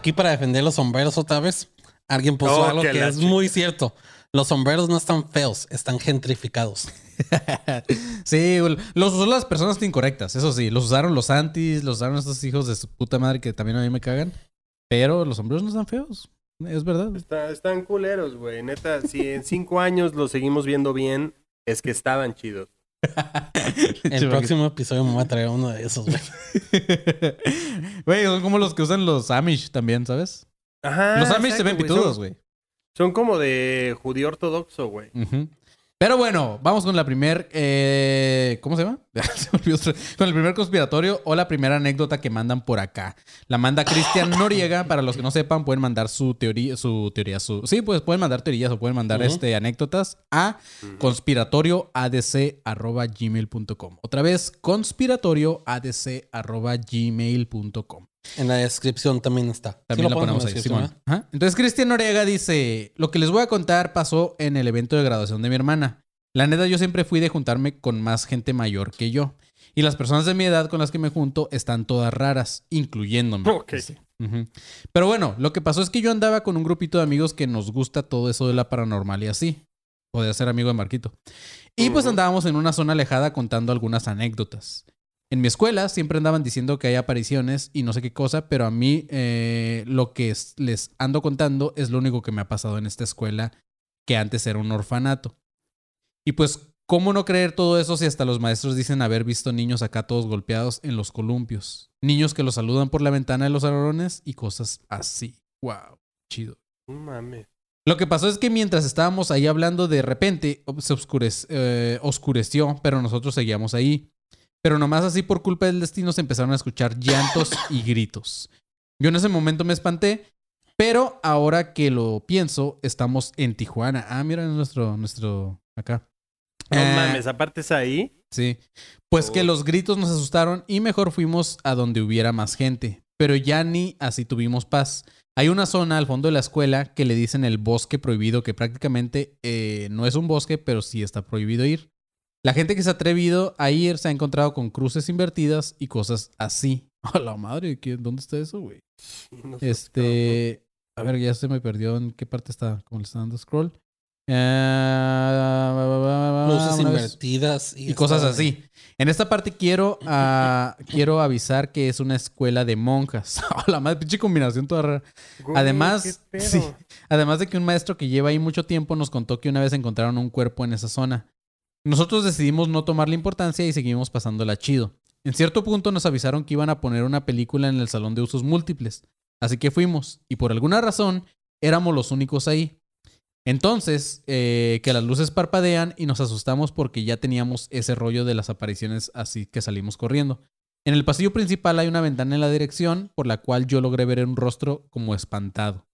[SPEAKER 2] Aquí para defender los sombreros otra vez, alguien puso
[SPEAKER 3] Oh,
[SPEAKER 2] algo
[SPEAKER 3] que
[SPEAKER 2] es muy cierto. Los sombreros no están feos, están gentrificados.
[SPEAKER 1] sí, los usó las personas incorrectas, eso sí. Los usaron los antis, los usaron estos hijos de su puta madre que también a mí me cagan. Pero los sombreros no están feos. Es verdad.
[SPEAKER 3] Está- están culeros, güey. Neta, si en cinco años lo seguimos viendo bien, es que estaban chidos.
[SPEAKER 2] El próximo episodio me voy a traer uno de esos, güey.
[SPEAKER 1] Güey, son como los que usan los Amish también, ¿sabes?
[SPEAKER 3] Ajá.
[SPEAKER 1] los Amish se ven pitudos,
[SPEAKER 3] Son-
[SPEAKER 1] güey.
[SPEAKER 3] Son como de judío ortodoxo, güey.
[SPEAKER 1] Ujú. Pero bueno, vamos con la primer. eh, ¿Cómo se llama? Se olvidó con el primer conspiratorio o la primera anécdota que mandan por acá. La manda Cristian Noriega. Para los que no sepan, pueden mandar su teoría, su teoría, su. Sí, pues pueden mandar teorías o pueden mandar este, anécdotas a conspiratorioadc.gmail.com. Otra vez, conspiratorioadc.gmail.com.
[SPEAKER 2] En la descripción también está. ¿Sí
[SPEAKER 1] También
[SPEAKER 2] lo
[SPEAKER 1] la ponemos ahí,
[SPEAKER 2] descripción,
[SPEAKER 1] Simón. Ajá. Entonces, Cristian Noriega dice: Lo que les voy a contar pasó en el evento de graduación de mi hermana. La neta, yo siempre fui de juntarme con más gente mayor que yo. Y las personas de mi edad con las que me junto están todas raras, incluyéndome. Pero bueno, lo que pasó es que yo andaba con un grupito de amigos que nos gusta todo eso de la paranormal y así. Podría ser amigo de Marquito. Y pues andábamos en una zona alejada contando algunas anécdotas. En mi escuela siempre andaban diciendo que hay apariciones y no sé qué cosa, pero a mí eh, lo que es- les ando contando es lo único que me ha pasado en esta escuela, que antes era un orfanato. Y pues, ¿cómo no creer todo eso si hasta los maestros dicen haber visto niños acá todos golpeados en los columpios? Niños que los saludan por la ventana de los salones y cosas así. ¡Wow! Chido. Lo que pasó es que mientras estábamos ahí hablando, de repente se eh, oscureció, pero nosotros seguíamos ahí. Pero nomás así por culpa del destino se empezaron a escuchar llantos y gritos. Yo en ese momento me espanté, pero ahora que lo pienso, estamos en Tijuana. Ah, mira nuestro, nuestro, acá.
[SPEAKER 3] No
[SPEAKER 1] Eh,
[SPEAKER 3] mames, aparte es ahí.
[SPEAKER 1] Sí. Pues que
[SPEAKER 3] Oh.
[SPEAKER 1] los gritos nos asustaron y mejor fuimos a donde hubiera más gente. Pero ya ni así tuvimos paz. Hay una zona al fondo de la escuela que le dicen el bosque prohibido, que prácticamente eh, no es un bosque, pero sí está prohibido ir. La gente que se ha atrevido a ir se ha encontrado con cruces invertidas y cosas así. A la madre, ¿qué- ¿dónde está eso, güey?
[SPEAKER 3] No
[SPEAKER 1] Este. A ver, ya se me perdió en qué parte está. ¿Cómo le está dando scroll? Eh,
[SPEAKER 2] Luces
[SPEAKER 1] una vez-
[SPEAKER 2] invertidas y,
[SPEAKER 1] y cosas así. En esta parte quiero, ah, quiero avisar que es una escuela de monjas. La madre, pinche combinación toda rara.
[SPEAKER 3] Güey,
[SPEAKER 1] Además, sí. Además de que un maestro que lleva ahí mucho tiempo nos contó que una vez encontraron un cuerpo en esa zona. Nosotros decidimos no tomarle importancia y seguimos pasándola chido. En cierto punto nos avisaron que iban a poner una película en el salón de usos múltiples. Así que fuimos. Y por alguna razón, éramos los únicos ahí. Entonces, eh, que las luces parpadean y nos asustamos porque ya teníamos ese rollo de las apariciones así que salimos corriendo. En el pasillo principal hay una ventana en la dirección por la cual yo logré ver un rostro como espantado.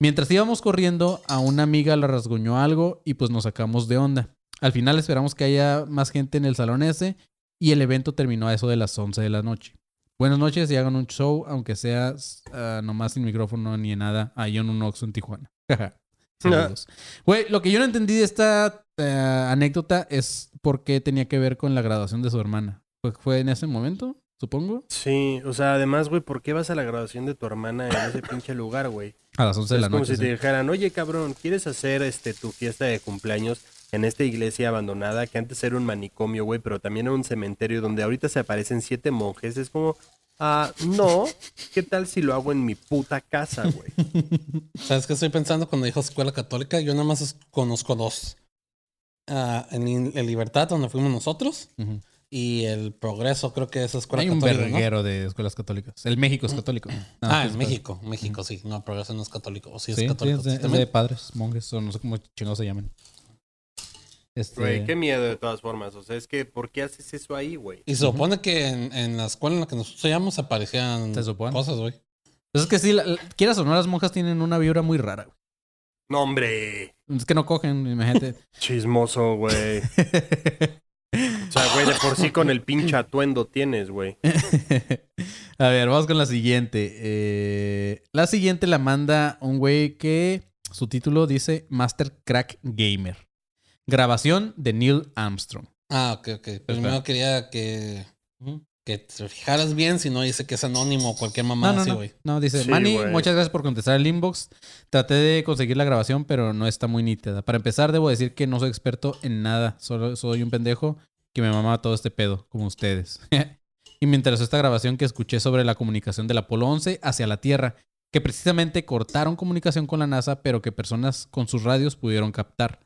[SPEAKER 1] Mientras íbamos corriendo, a una amiga le rasguñó algo y pues nos sacamos de onda. Al final esperamos que haya más gente en el salón ese y el evento terminó a eso de las 11 de la noche. Buenas noches y hagan un show, aunque sea ah, nomás sin micrófono ni en nada, ahí en un Oxxo en Tijuana. Saludos. Güey, lo que yo no entendí de esta eh, anécdota es por qué tenía que ver con la graduación de su hermana. ¿Fue, fue en ese momento, supongo?
[SPEAKER 3] Sí, o sea, además, güey, ¿por qué vas a la graduación de tu hermana en ese pinche lugar, güey?
[SPEAKER 1] A las 11 de
[SPEAKER 3] Es
[SPEAKER 1] la
[SPEAKER 3] como
[SPEAKER 1] noche.
[SPEAKER 3] si te dijeran, oye, cabrón, ¿quieres hacer este tu fiesta de cumpleaños en esta iglesia abandonada que antes era un manicomio, güey, pero también era un cementerio donde ahorita se aparecen siete monjes? Es como, ah, no, ¿qué tal si lo hago en mi puta casa, güey?
[SPEAKER 2] ¿Sabes qué estoy pensando cuando dijo escuela católica? Yo nada más es- conozco dos. Ah, en, Libertad, donde fuimos nosotros, y el Progreso, creo que es escuela
[SPEAKER 1] Hay un
[SPEAKER 2] católica. ¿no?
[SPEAKER 1] verguero de escuelas católicas. El México es católico.
[SPEAKER 2] Ah,
[SPEAKER 1] pues,
[SPEAKER 2] en México. México, sí. No, Progreso no es católico. O sí es
[SPEAKER 1] Sí, sí,
[SPEAKER 2] católico.
[SPEAKER 1] es de,
[SPEAKER 2] sí,
[SPEAKER 1] es de padres, monjes, o no sé cómo chingados se llaman. Este,
[SPEAKER 3] Güey, qué miedo de todas formas. O sea, es que, ¿por qué haces eso ahí, güey?
[SPEAKER 2] Y se supone que en, en la escuela en la que nosotros íbamos aparecían
[SPEAKER 1] Se supone.
[SPEAKER 2] cosas, güey.
[SPEAKER 1] pues es que sí, la- la- quieras o no, las monjas tienen una vibra muy rara. güey.
[SPEAKER 3] No, hombre.
[SPEAKER 1] Es que no cogen, imagínate.
[SPEAKER 3] Chismoso, güey. O sea, güey, de por sí con el pinche atuendo tienes, güey.
[SPEAKER 1] A ver, vamos con la siguiente. Eh, la siguiente la manda un güey que su título dice Master Crack Gamer. Grabación de Neil Armstrong.
[SPEAKER 2] Ah, ok, ok. Primero quería que, que te fijaras bien, si no dice que es anónimo o cualquier
[SPEAKER 1] No,
[SPEAKER 2] mamada
[SPEAKER 1] no,
[SPEAKER 2] así,
[SPEAKER 1] no.
[SPEAKER 2] güey.
[SPEAKER 1] No, dice,
[SPEAKER 3] Sí,
[SPEAKER 1] Manny,
[SPEAKER 3] güey.
[SPEAKER 1] muchas gracias por contestar el inbox. Traté de conseguir la grabación, pero no está muy nítida. Para empezar, debo decir que no soy experto en nada. Solo soy un pendejo que me mama todo este pedo, como ustedes. y me interesó esta grabación que escuché sobre la comunicación del Apolo 11 hacia la Tierra, que precisamente cortaron comunicación con la NASA, pero que personas con sus radios pudieron captar.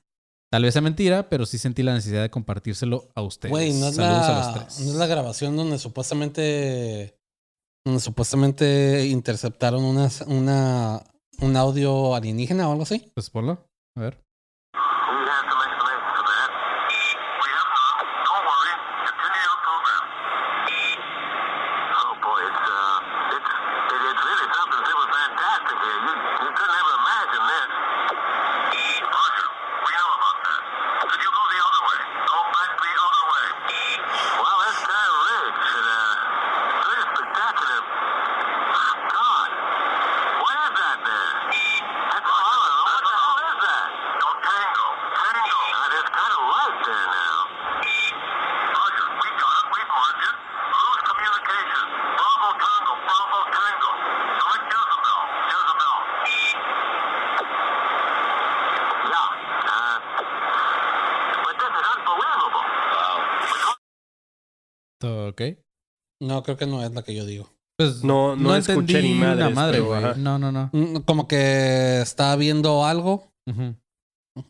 [SPEAKER 1] Tal vez sea mentira, pero sí sentí la necesidad de compartírselo a ustedes.
[SPEAKER 2] Güey, no es,
[SPEAKER 1] Saludos a los tres.
[SPEAKER 2] no es la grabación donde supuestamente donde supuestamente interceptaron una, una, un audio alienígena o algo así.
[SPEAKER 1] Pues ponlo. A ver.
[SPEAKER 4] No,
[SPEAKER 2] creo que no es la que yo digo.
[SPEAKER 1] Pues
[SPEAKER 3] No- no escuché ni madres,
[SPEAKER 1] la madre,
[SPEAKER 3] pero,
[SPEAKER 1] güey. No, no, no.
[SPEAKER 2] Mm, Como que estaba viendo algo.
[SPEAKER 1] Ujú.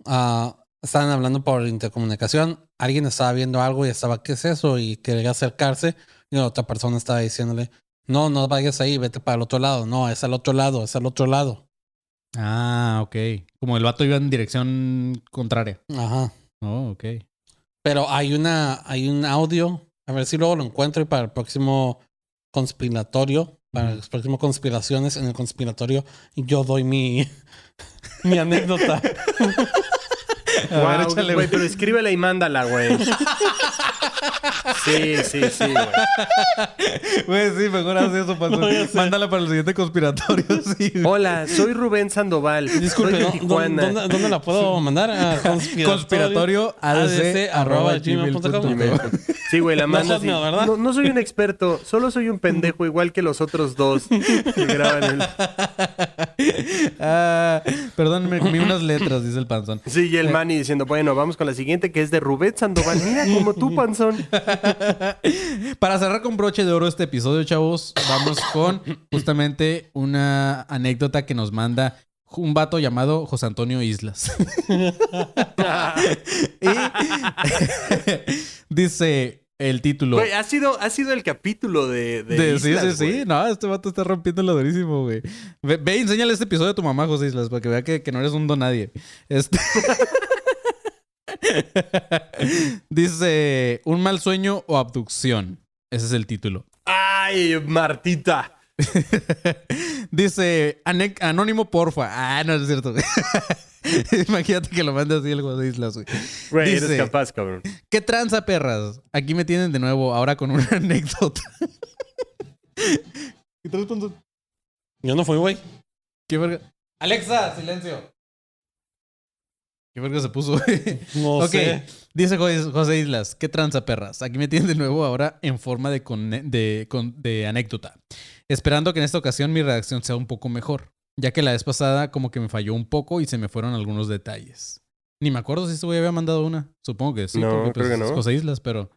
[SPEAKER 2] ah, estaban hablando por intercomunicación. Alguien estaba viendo algo y estaba, ¿qué es eso? Y quería acercarse. Y la otra persona estaba diciéndole, no, no vayas ahí, vete para el otro lado. No, es al otro lado, es al otro lado.
[SPEAKER 1] Ah, ok. Como el vato iba en dirección contraria.
[SPEAKER 2] Ajá.
[SPEAKER 1] Oh, ok.
[SPEAKER 2] Pero hay una, hay un audio. A ver si luego lo encuentro y para el próximo conspiratorio, para las próximas conspiraciones, en el conspiratorio, yo doy mi, mi anécdota.
[SPEAKER 3] Wow,
[SPEAKER 1] échale,
[SPEAKER 3] güey, pero escríbela y mándala, güey. Sí, sí, sí, güey.
[SPEAKER 1] Güey, sí, mejor haz eso.
[SPEAKER 2] No, sé.
[SPEAKER 1] Mándala para el siguiente conspiratorio, sí. güey.
[SPEAKER 3] Hola, soy Rubén Sandoval.
[SPEAKER 2] Disculpe,
[SPEAKER 3] soy de
[SPEAKER 2] ¿dó-
[SPEAKER 3] Tijuana.
[SPEAKER 2] ¿dónde, dónde la puedo mandar? A
[SPEAKER 1] Conspiratorio ADC arroba gmail punto com.
[SPEAKER 3] Sí, güey, la
[SPEAKER 2] No
[SPEAKER 3] mandas. No, no soy un experto, solo soy un pendejo igual que los otros dos que graban el...
[SPEAKER 1] ah, perdón, me comí unas letras, dice el panzón.
[SPEAKER 3] Sí, y el Diciendo, bueno, vamos con la siguiente que es de Rubén Sandoval. Mira como tú, panzón.
[SPEAKER 1] Para cerrar con broche de oro este episodio, chavos, vamos con justamente una anécdota que nos manda un vato llamado José Antonio Islas. y dice el título.
[SPEAKER 3] Güey, ha sido, ha sido el capítulo de... de Islas,
[SPEAKER 1] sí, sí.
[SPEAKER 3] güey.
[SPEAKER 1] No, este vato está rompiendo lo durísimo, güey. Ve, ve enséñale este episodio a tu mamá, José Islas, para que vea que, que no eres un don nadie. Este... Dice, un mal sueño o abducción. Ese es el título.
[SPEAKER 3] Ay, Martita.
[SPEAKER 1] Dice, "Ane- anónimo porfa. Ah, no es cierto. Imagínate que lo manda así el José Islas, güey.
[SPEAKER 3] Eres capaz, cabrón.
[SPEAKER 1] ¿Qué tranza, perras? Aquí me tienen de nuevo, ahora con una anécdota. ¿Qué Panzón?
[SPEAKER 2] Yo no fui, güey.
[SPEAKER 1] ¿Qué verga? Alexa, silencio. ¿Qué verga se puso, güey?
[SPEAKER 2] No
[SPEAKER 1] Ok,
[SPEAKER 2] sé.
[SPEAKER 1] dice José Islas, ¿qué tranza, perras? Aquí me tienen de nuevo ahora en forma de, conne- de, con- de anécdota. Esperando que en esta ocasión mi redacción sea un poco mejor, ya que la vez pasada como que me falló un poco y se me fueron algunos detalles. Ni me acuerdo si este güey había mandado una. Supongo que sí,
[SPEAKER 3] No,
[SPEAKER 1] porque pues,
[SPEAKER 3] creo que
[SPEAKER 1] es
[SPEAKER 3] no.
[SPEAKER 1] José Islas, pero...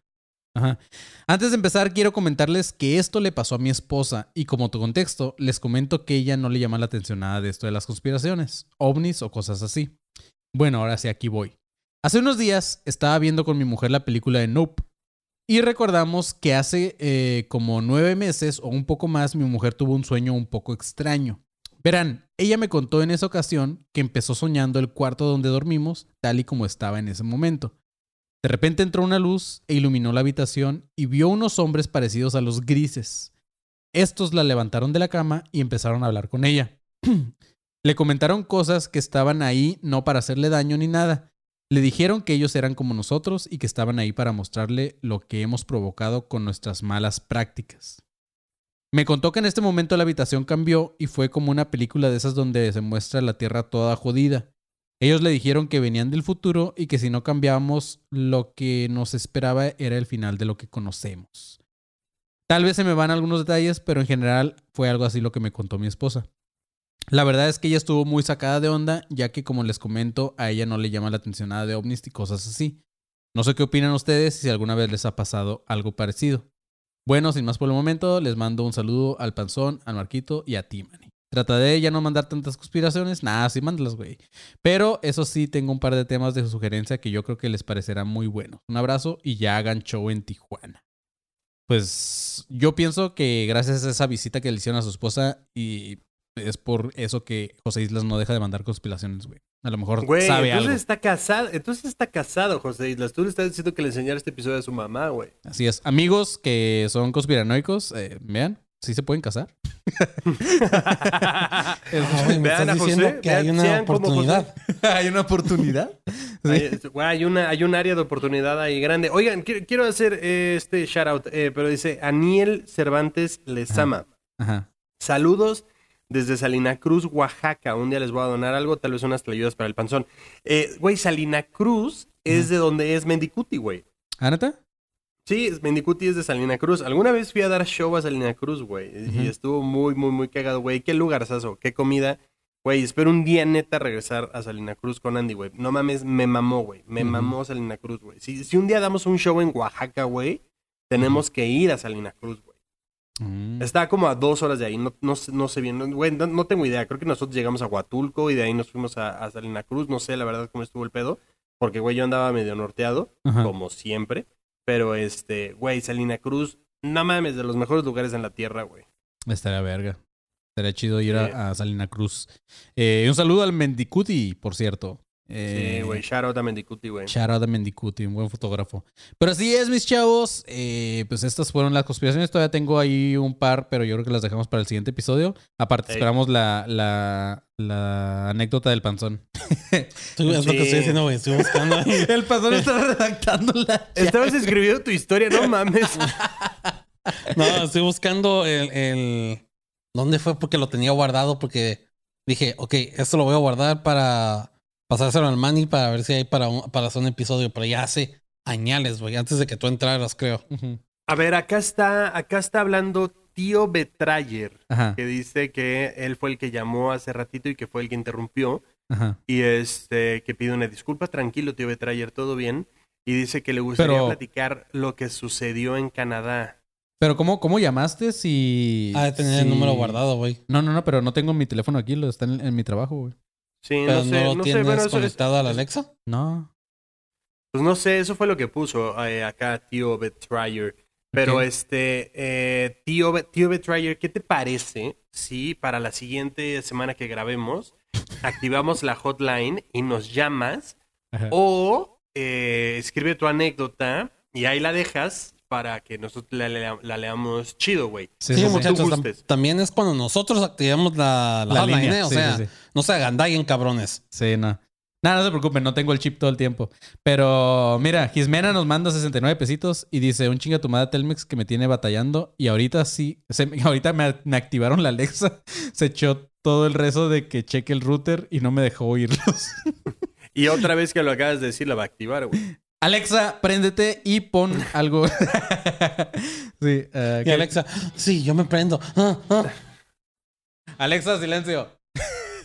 [SPEAKER 1] Ajá. Antes de empezar, quiero comentarles que esto le pasó a mi esposa y como tu contexto, les comento que ella no le llama la atención nada de esto de las conspiraciones, ovnis o cosas así. Bueno, ahora sí, aquí voy. Hace unos días estaba viendo con mi mujer la película de Nope y recordamos que hace eh, como nueve meses o un poco más mi mujer tuvo un sueño un poco extraño. Verán, ella me contó en esa ocasión que empezó soñando el cuarto donde dormimos tal y como estaba en ese momento. De repente entró una luz e iluminó la habitación y vio unos hombres parecidos a los grises. Estos la levantaron de la cama y empezaron a hablar con ella. Le comentaron cosas que estaban ahí no para hacerle daño ni nada. Le dijeron que ellos eran como nosotros y que estaban ahí para mostrarle lo que hemos provocado con nuestras malas prácticas. Me contó que en este momento la habitación cambió y fue como una película de esas donde se muestra la tierra toda jodida. Ellos le dijeron que venían del futuro y que si no cambiábamos, lo que nos esperaba era el final de lo que conocemos. Tal vez se me van algunos detalles, pero en general fue algo así lo que me contó mi esposa. La verdad es que ella estuvo muy sacada de onda, ya que como les comento, a ella no le llama la atención nada de ovnis y cosas así. No sé qué opinan ustedes si alguna vez les ha pasado algo parecido. Bueno, sin más por el momento, les mando un saludo al Panzón, al Marquito y a ti, Manny. Trataré de ya no mandar tantas conspiraciones. Nada, sí, mándalas, güey. Pero eso sí, tengo un par de temas de sugerencia que yo creo que les parecerán muy buenos. Un abrazo y ya hagan show en Tijuana. Pues yo pienso que gracias a esa visita que le hicieron a su esposa y es por eso que José Islas no deja de mandar conspiraciones, güey. A lo mejor
[SPEAKER 3] Güey,
[SPEAKER 1] sabe
[SPEAKER 3] entonces
[SPEAKER 1] algo.
[SPEAKER 3] está casado. Entonces está casado, José Islas. Tú le estás diciendo que le enseñara este episodio a su mamá, güey.
[SPEAKER 1] Así es. Amigos que son conspiranoicos, eh, vean, sí se pueden casar.
[SPEAKER 2] Güey, me
[SPEAKER 3] Vean
[SPEAKER 2] estás
[SPEAKER 3] a José,
[SPEAKER 2] diciendo que
[SPEAKER 3] vean,
[SPEAKER 2] hay una oportunidad.
[SPEAKER 1] Hay una oportunidad.
[SPEAKER 3] Hay, güey, hay una, hay un área de oportunidad ahí grande. Oigan, quiero, quiero hacer eh, este shout out, eh, pero dice Aniel Cervantes Lezama.
[SPEAKER 1] Ajá.
[SPEAKER 3] Saludos desde Salina Cruz, Oaxaca. Un día les voy a donar algo, tal vez unas ayudas para el panzón. Eh, güey, Salina Cruz es de donde es Mendicuti, güey.
[SPEAKER 1] ¿Ah, neta?
[SPEAKER 3] Sí, Mendicuti es de Salina Cruz. Alguna vez fui a dar show a Salina Cruz, güey. y- estuvo muy, muy, muy cagado, güey. Qué lugarzazo, qué comida. Güey, espero un día neta regresar a Salina Cruz con Andy, güey. No mames, me mamó, güey. Me mamó Salina Cruz, güey. Si, si un día damos un show en Oaxaca, güey, tenemos que ir a Salina Cruz, güey.
[SPEAKER 1] Mm.
[SPEAKER 3] Está como a dos horas de ahí, no, no, sé- no sé bien, no, güey, no, no tengo idea. Creo que nosotros llegamos a Huatulco y de ahí nos fuimos a, a Salina Cruz. No sé la verdad cómo estuvo el pedo, porque, güey, yo andaba medio norteado,
[SPEAKER 1] Ajá.
[SPEAKER 3] como siempre. Pero, este, güey, Salina Cruz, no mames, de los mejores lugares en la tierra, güey.
[SPEAKER 1] Estaría verga. Estaría chido ir
[SPEAKER 3] Sí.
[SPEAKER 1] a, a Salina Cruz. Eh, un saludo al Mendicuti, por cierto. Eh,
[SPEAKER 3] Sí, güey, shout out a Mendicuti, güey.
[SPEAKER 1] Shout out a Mendicuti, un buen fotógrafo. Pero así es, mis chavos. Eh, pues estas fueron las conspiraciones. Todavía tengo ahí un par, pero yo creo que las dejamos para el siguiente episodio. Aparte, esperamos la, la, la anécdota del panzón.
[SPEAKER 2] Es lo que estoy diciendo, güey. Estoy buscando
[SPEAKER 1] el panzón está redactando la.
[SPEAKER 3] Estabas escribiendo tu historia, no mames.
[SPEAKER 2] No, estoy buscando el, el- ¿Dónde fue? Porque lo tenía guardado porque dije, ok, esto lo voy a guardar para pasárselo al Manny para ver si hay para, un- para hacer un episodio. Pero ya hace añales, güey. Antes de que tú entraras, creo.
[SPEAKER 3] A ver, acá está, acá está hablando tío Betrayer,
[SPEAKER 1] Ajá,
[SPEAKER 3] que dice que él fue el que llamó hace ratito y que fue el que interrumpió.
[SPEAKER 1] ajá.
[SPEAKER 3] Y este, que pide una disculpa, tranquilo, tío Betrayer, todo bien. Y dice que le gustaría
[SPEAKER 1] Pero-
[SPEAKER 3] platicar lo que sucedió en Canadá.
[SPEAKER 1] Pero ¿cómo, cómo llamaste si...
[SPEAKER 2] Ah, de tener el número guardado, güey.
[SPEAKER 1] No, no, no, pero no tengo mi teléfono aquí, lo está en, en mi trabajo, güey.
[SPEAKER 3] Sí,
[SPEAKER 2] Pero
[SPEAKER 3] no
[SPEAKER 2] no,
[SPEAKER 3] sé,
[SPEAKER 2] lo
[SPEAKER 3] no sé,
[SPEAKER 2] tienes
[SPEAKER 3] bueno, eso es-
[SPEAKER 2] conectado a la Alexa.
[SPEAKER 1] No.
[SPEAKER 3] Pues no sé, eso fue lo que puso eh, acá tío Betrayer. Pero este, eh, tío, tío Betrayer, ¿qué te parece si para la siguiente semana que grabemos activamos la hotline y nos llamas
[SPEAKER 1] Ajá.
[SPEAKER 3] o eh, escribe tu anécdota y ahí la dejas para que nosotros la, la- la leamos chido, güey.
[SPEAKER 1] Sí,
[SPEAKER 2] Sí,
[SPEAKER 1] sí,
[SPEAKER 2] muchachos, tam- también es cuando nosotros activamos la, la,
[SPEAKER 1] La
[SPEAKER 2] hotline,
[SPEAKER 1] línea,
[SPEAKER 2] ¿eh? O
[SPEAKER 1] sí,
[SPEAKER 2] sea,
[SPEAKER 1] sí, sí.
[SPEAKER 2] no se agandallen, cabrones.
[SPEAKER 1] Sí, no. Nada, no se preocupen, no tengo el chip todo el tiempo. Pero mira, Jimena nos manda 69 pesitos y dice, un chinga tu madre Telmex que me tiene batallando y ahorita sí, se- ahorita me, me activaron la Alexa, se echó todo el rezo de que cheque el router y no me dejó oírlos.
[SPEAKER 3] Y otra vez que lo acabas de decir, la va a activar, güey.
[SPEAKER 1] Alexa, préndete y pon algo. sí,
[SPEAKER 2] Y
[SPEAKER 1] ¿qué?
[SPEAKER 2] Alexa, sí, yo me prendo. Ah, ah.
[SPEAKER 1] Alexa, silencio.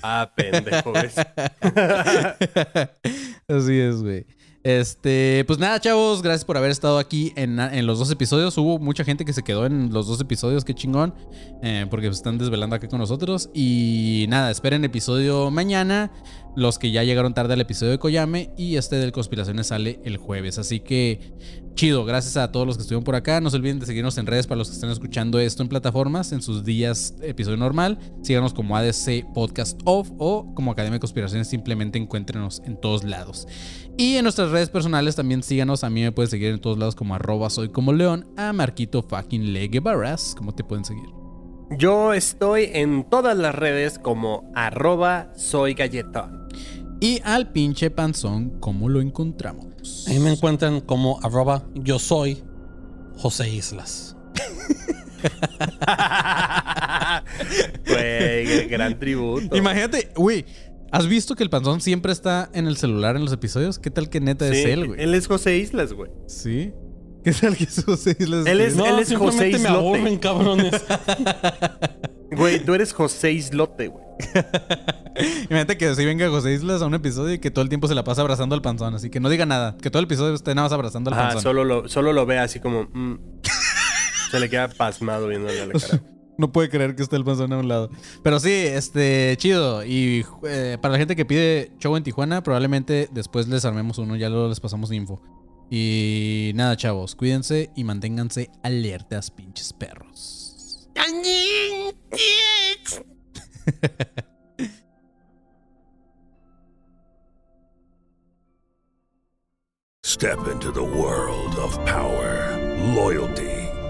[SPEAKER 3] Ah, pendejo.
[SPEAKER 1] Así es, güey. Este, pues nada, chavos, gracias por haber estado aquí en, en los dos episodios. Hubo mucha gente que se quedó en los dos episodios, qué chingón, eh, porque se están desvelando acá con nosotros. Y nada, esperen episodio mañana. Los que ya llegaron tarde al episodio de Koyame y este del Conspiraciones sale el jueves. Así que chido, gracias a todos los que estuvieron por acá. No se olviden de seguirnos en redes para los que estén escuchando esto en plataformas, en sus días episodio normal. Síganos como ADC Podcast Off o como Academia de Conspiraciones. Simplemente encuéntrenos en todos lados. Y en nuestras redes personales también síganos. A mí me pueden seguir en todos lados como arroba soy como león. A Marquito fucking Leguevaras. ¿Cómo te pueden seguir?
[SPEAKER 3] Yo estoy en todas las redes como arroba soy galletón.
[SPEAKER 1] Y al pinche panzón, ¿cómo lo encontramos?
[SPEAKER 2] Ahí me encuentran como arroba yo soy José Islas.
[SPEAKER 3] Güey, gran tributo.
[SPEAKER 1] Imagínate, güey. ¿Has visto que el panzón siempre está en el celular en los episodios? ¿Qué tal que neta
[SPEAKER 3] Sí,
[SPEAKER 1] es él, güey?
[SPEAKER 3] Él es José Islas, güey.
[SPEAKER 1] Sí. ¿Qué tal que es José Islas?
[SPEAKER 3] Él es-
[SPEAKER 2] No,
[SPEAKER 3] él José
[SPEAKER 2] simplemente me
[SPEAKER 3] Islote.
[SPEAKER 2] aburren, cabrones.
[SPEAKER 3] Güey, tú eres José Islote, güey.
[SPEAKER 1] Imagínate que si venga José Islas a un episodio y que todo el tiempo se la pasa abrazando al panzón. Así que no diga nada. Que todo el episodio esté nada más abrazando al
[SPEAKER 3] Ajá,
[SPEAKER 1] panzón.
[SPEAKER 3] solo lo, solo lo ve así como. mm. Se le queda pasmado viéndole a la cara.
[SPEAKER 1] No puede creer que esté el panzón a un lado. Pero sí, este, chido. Y eh, para la gente que pide show en Tijuana, probablemente después les armemos uno, ya luego les pasamos info. Y nada, chavos, cuídense y manténganse alertas, pinches perros.
[SPEAKER 5] Step into the world of power, loyalty,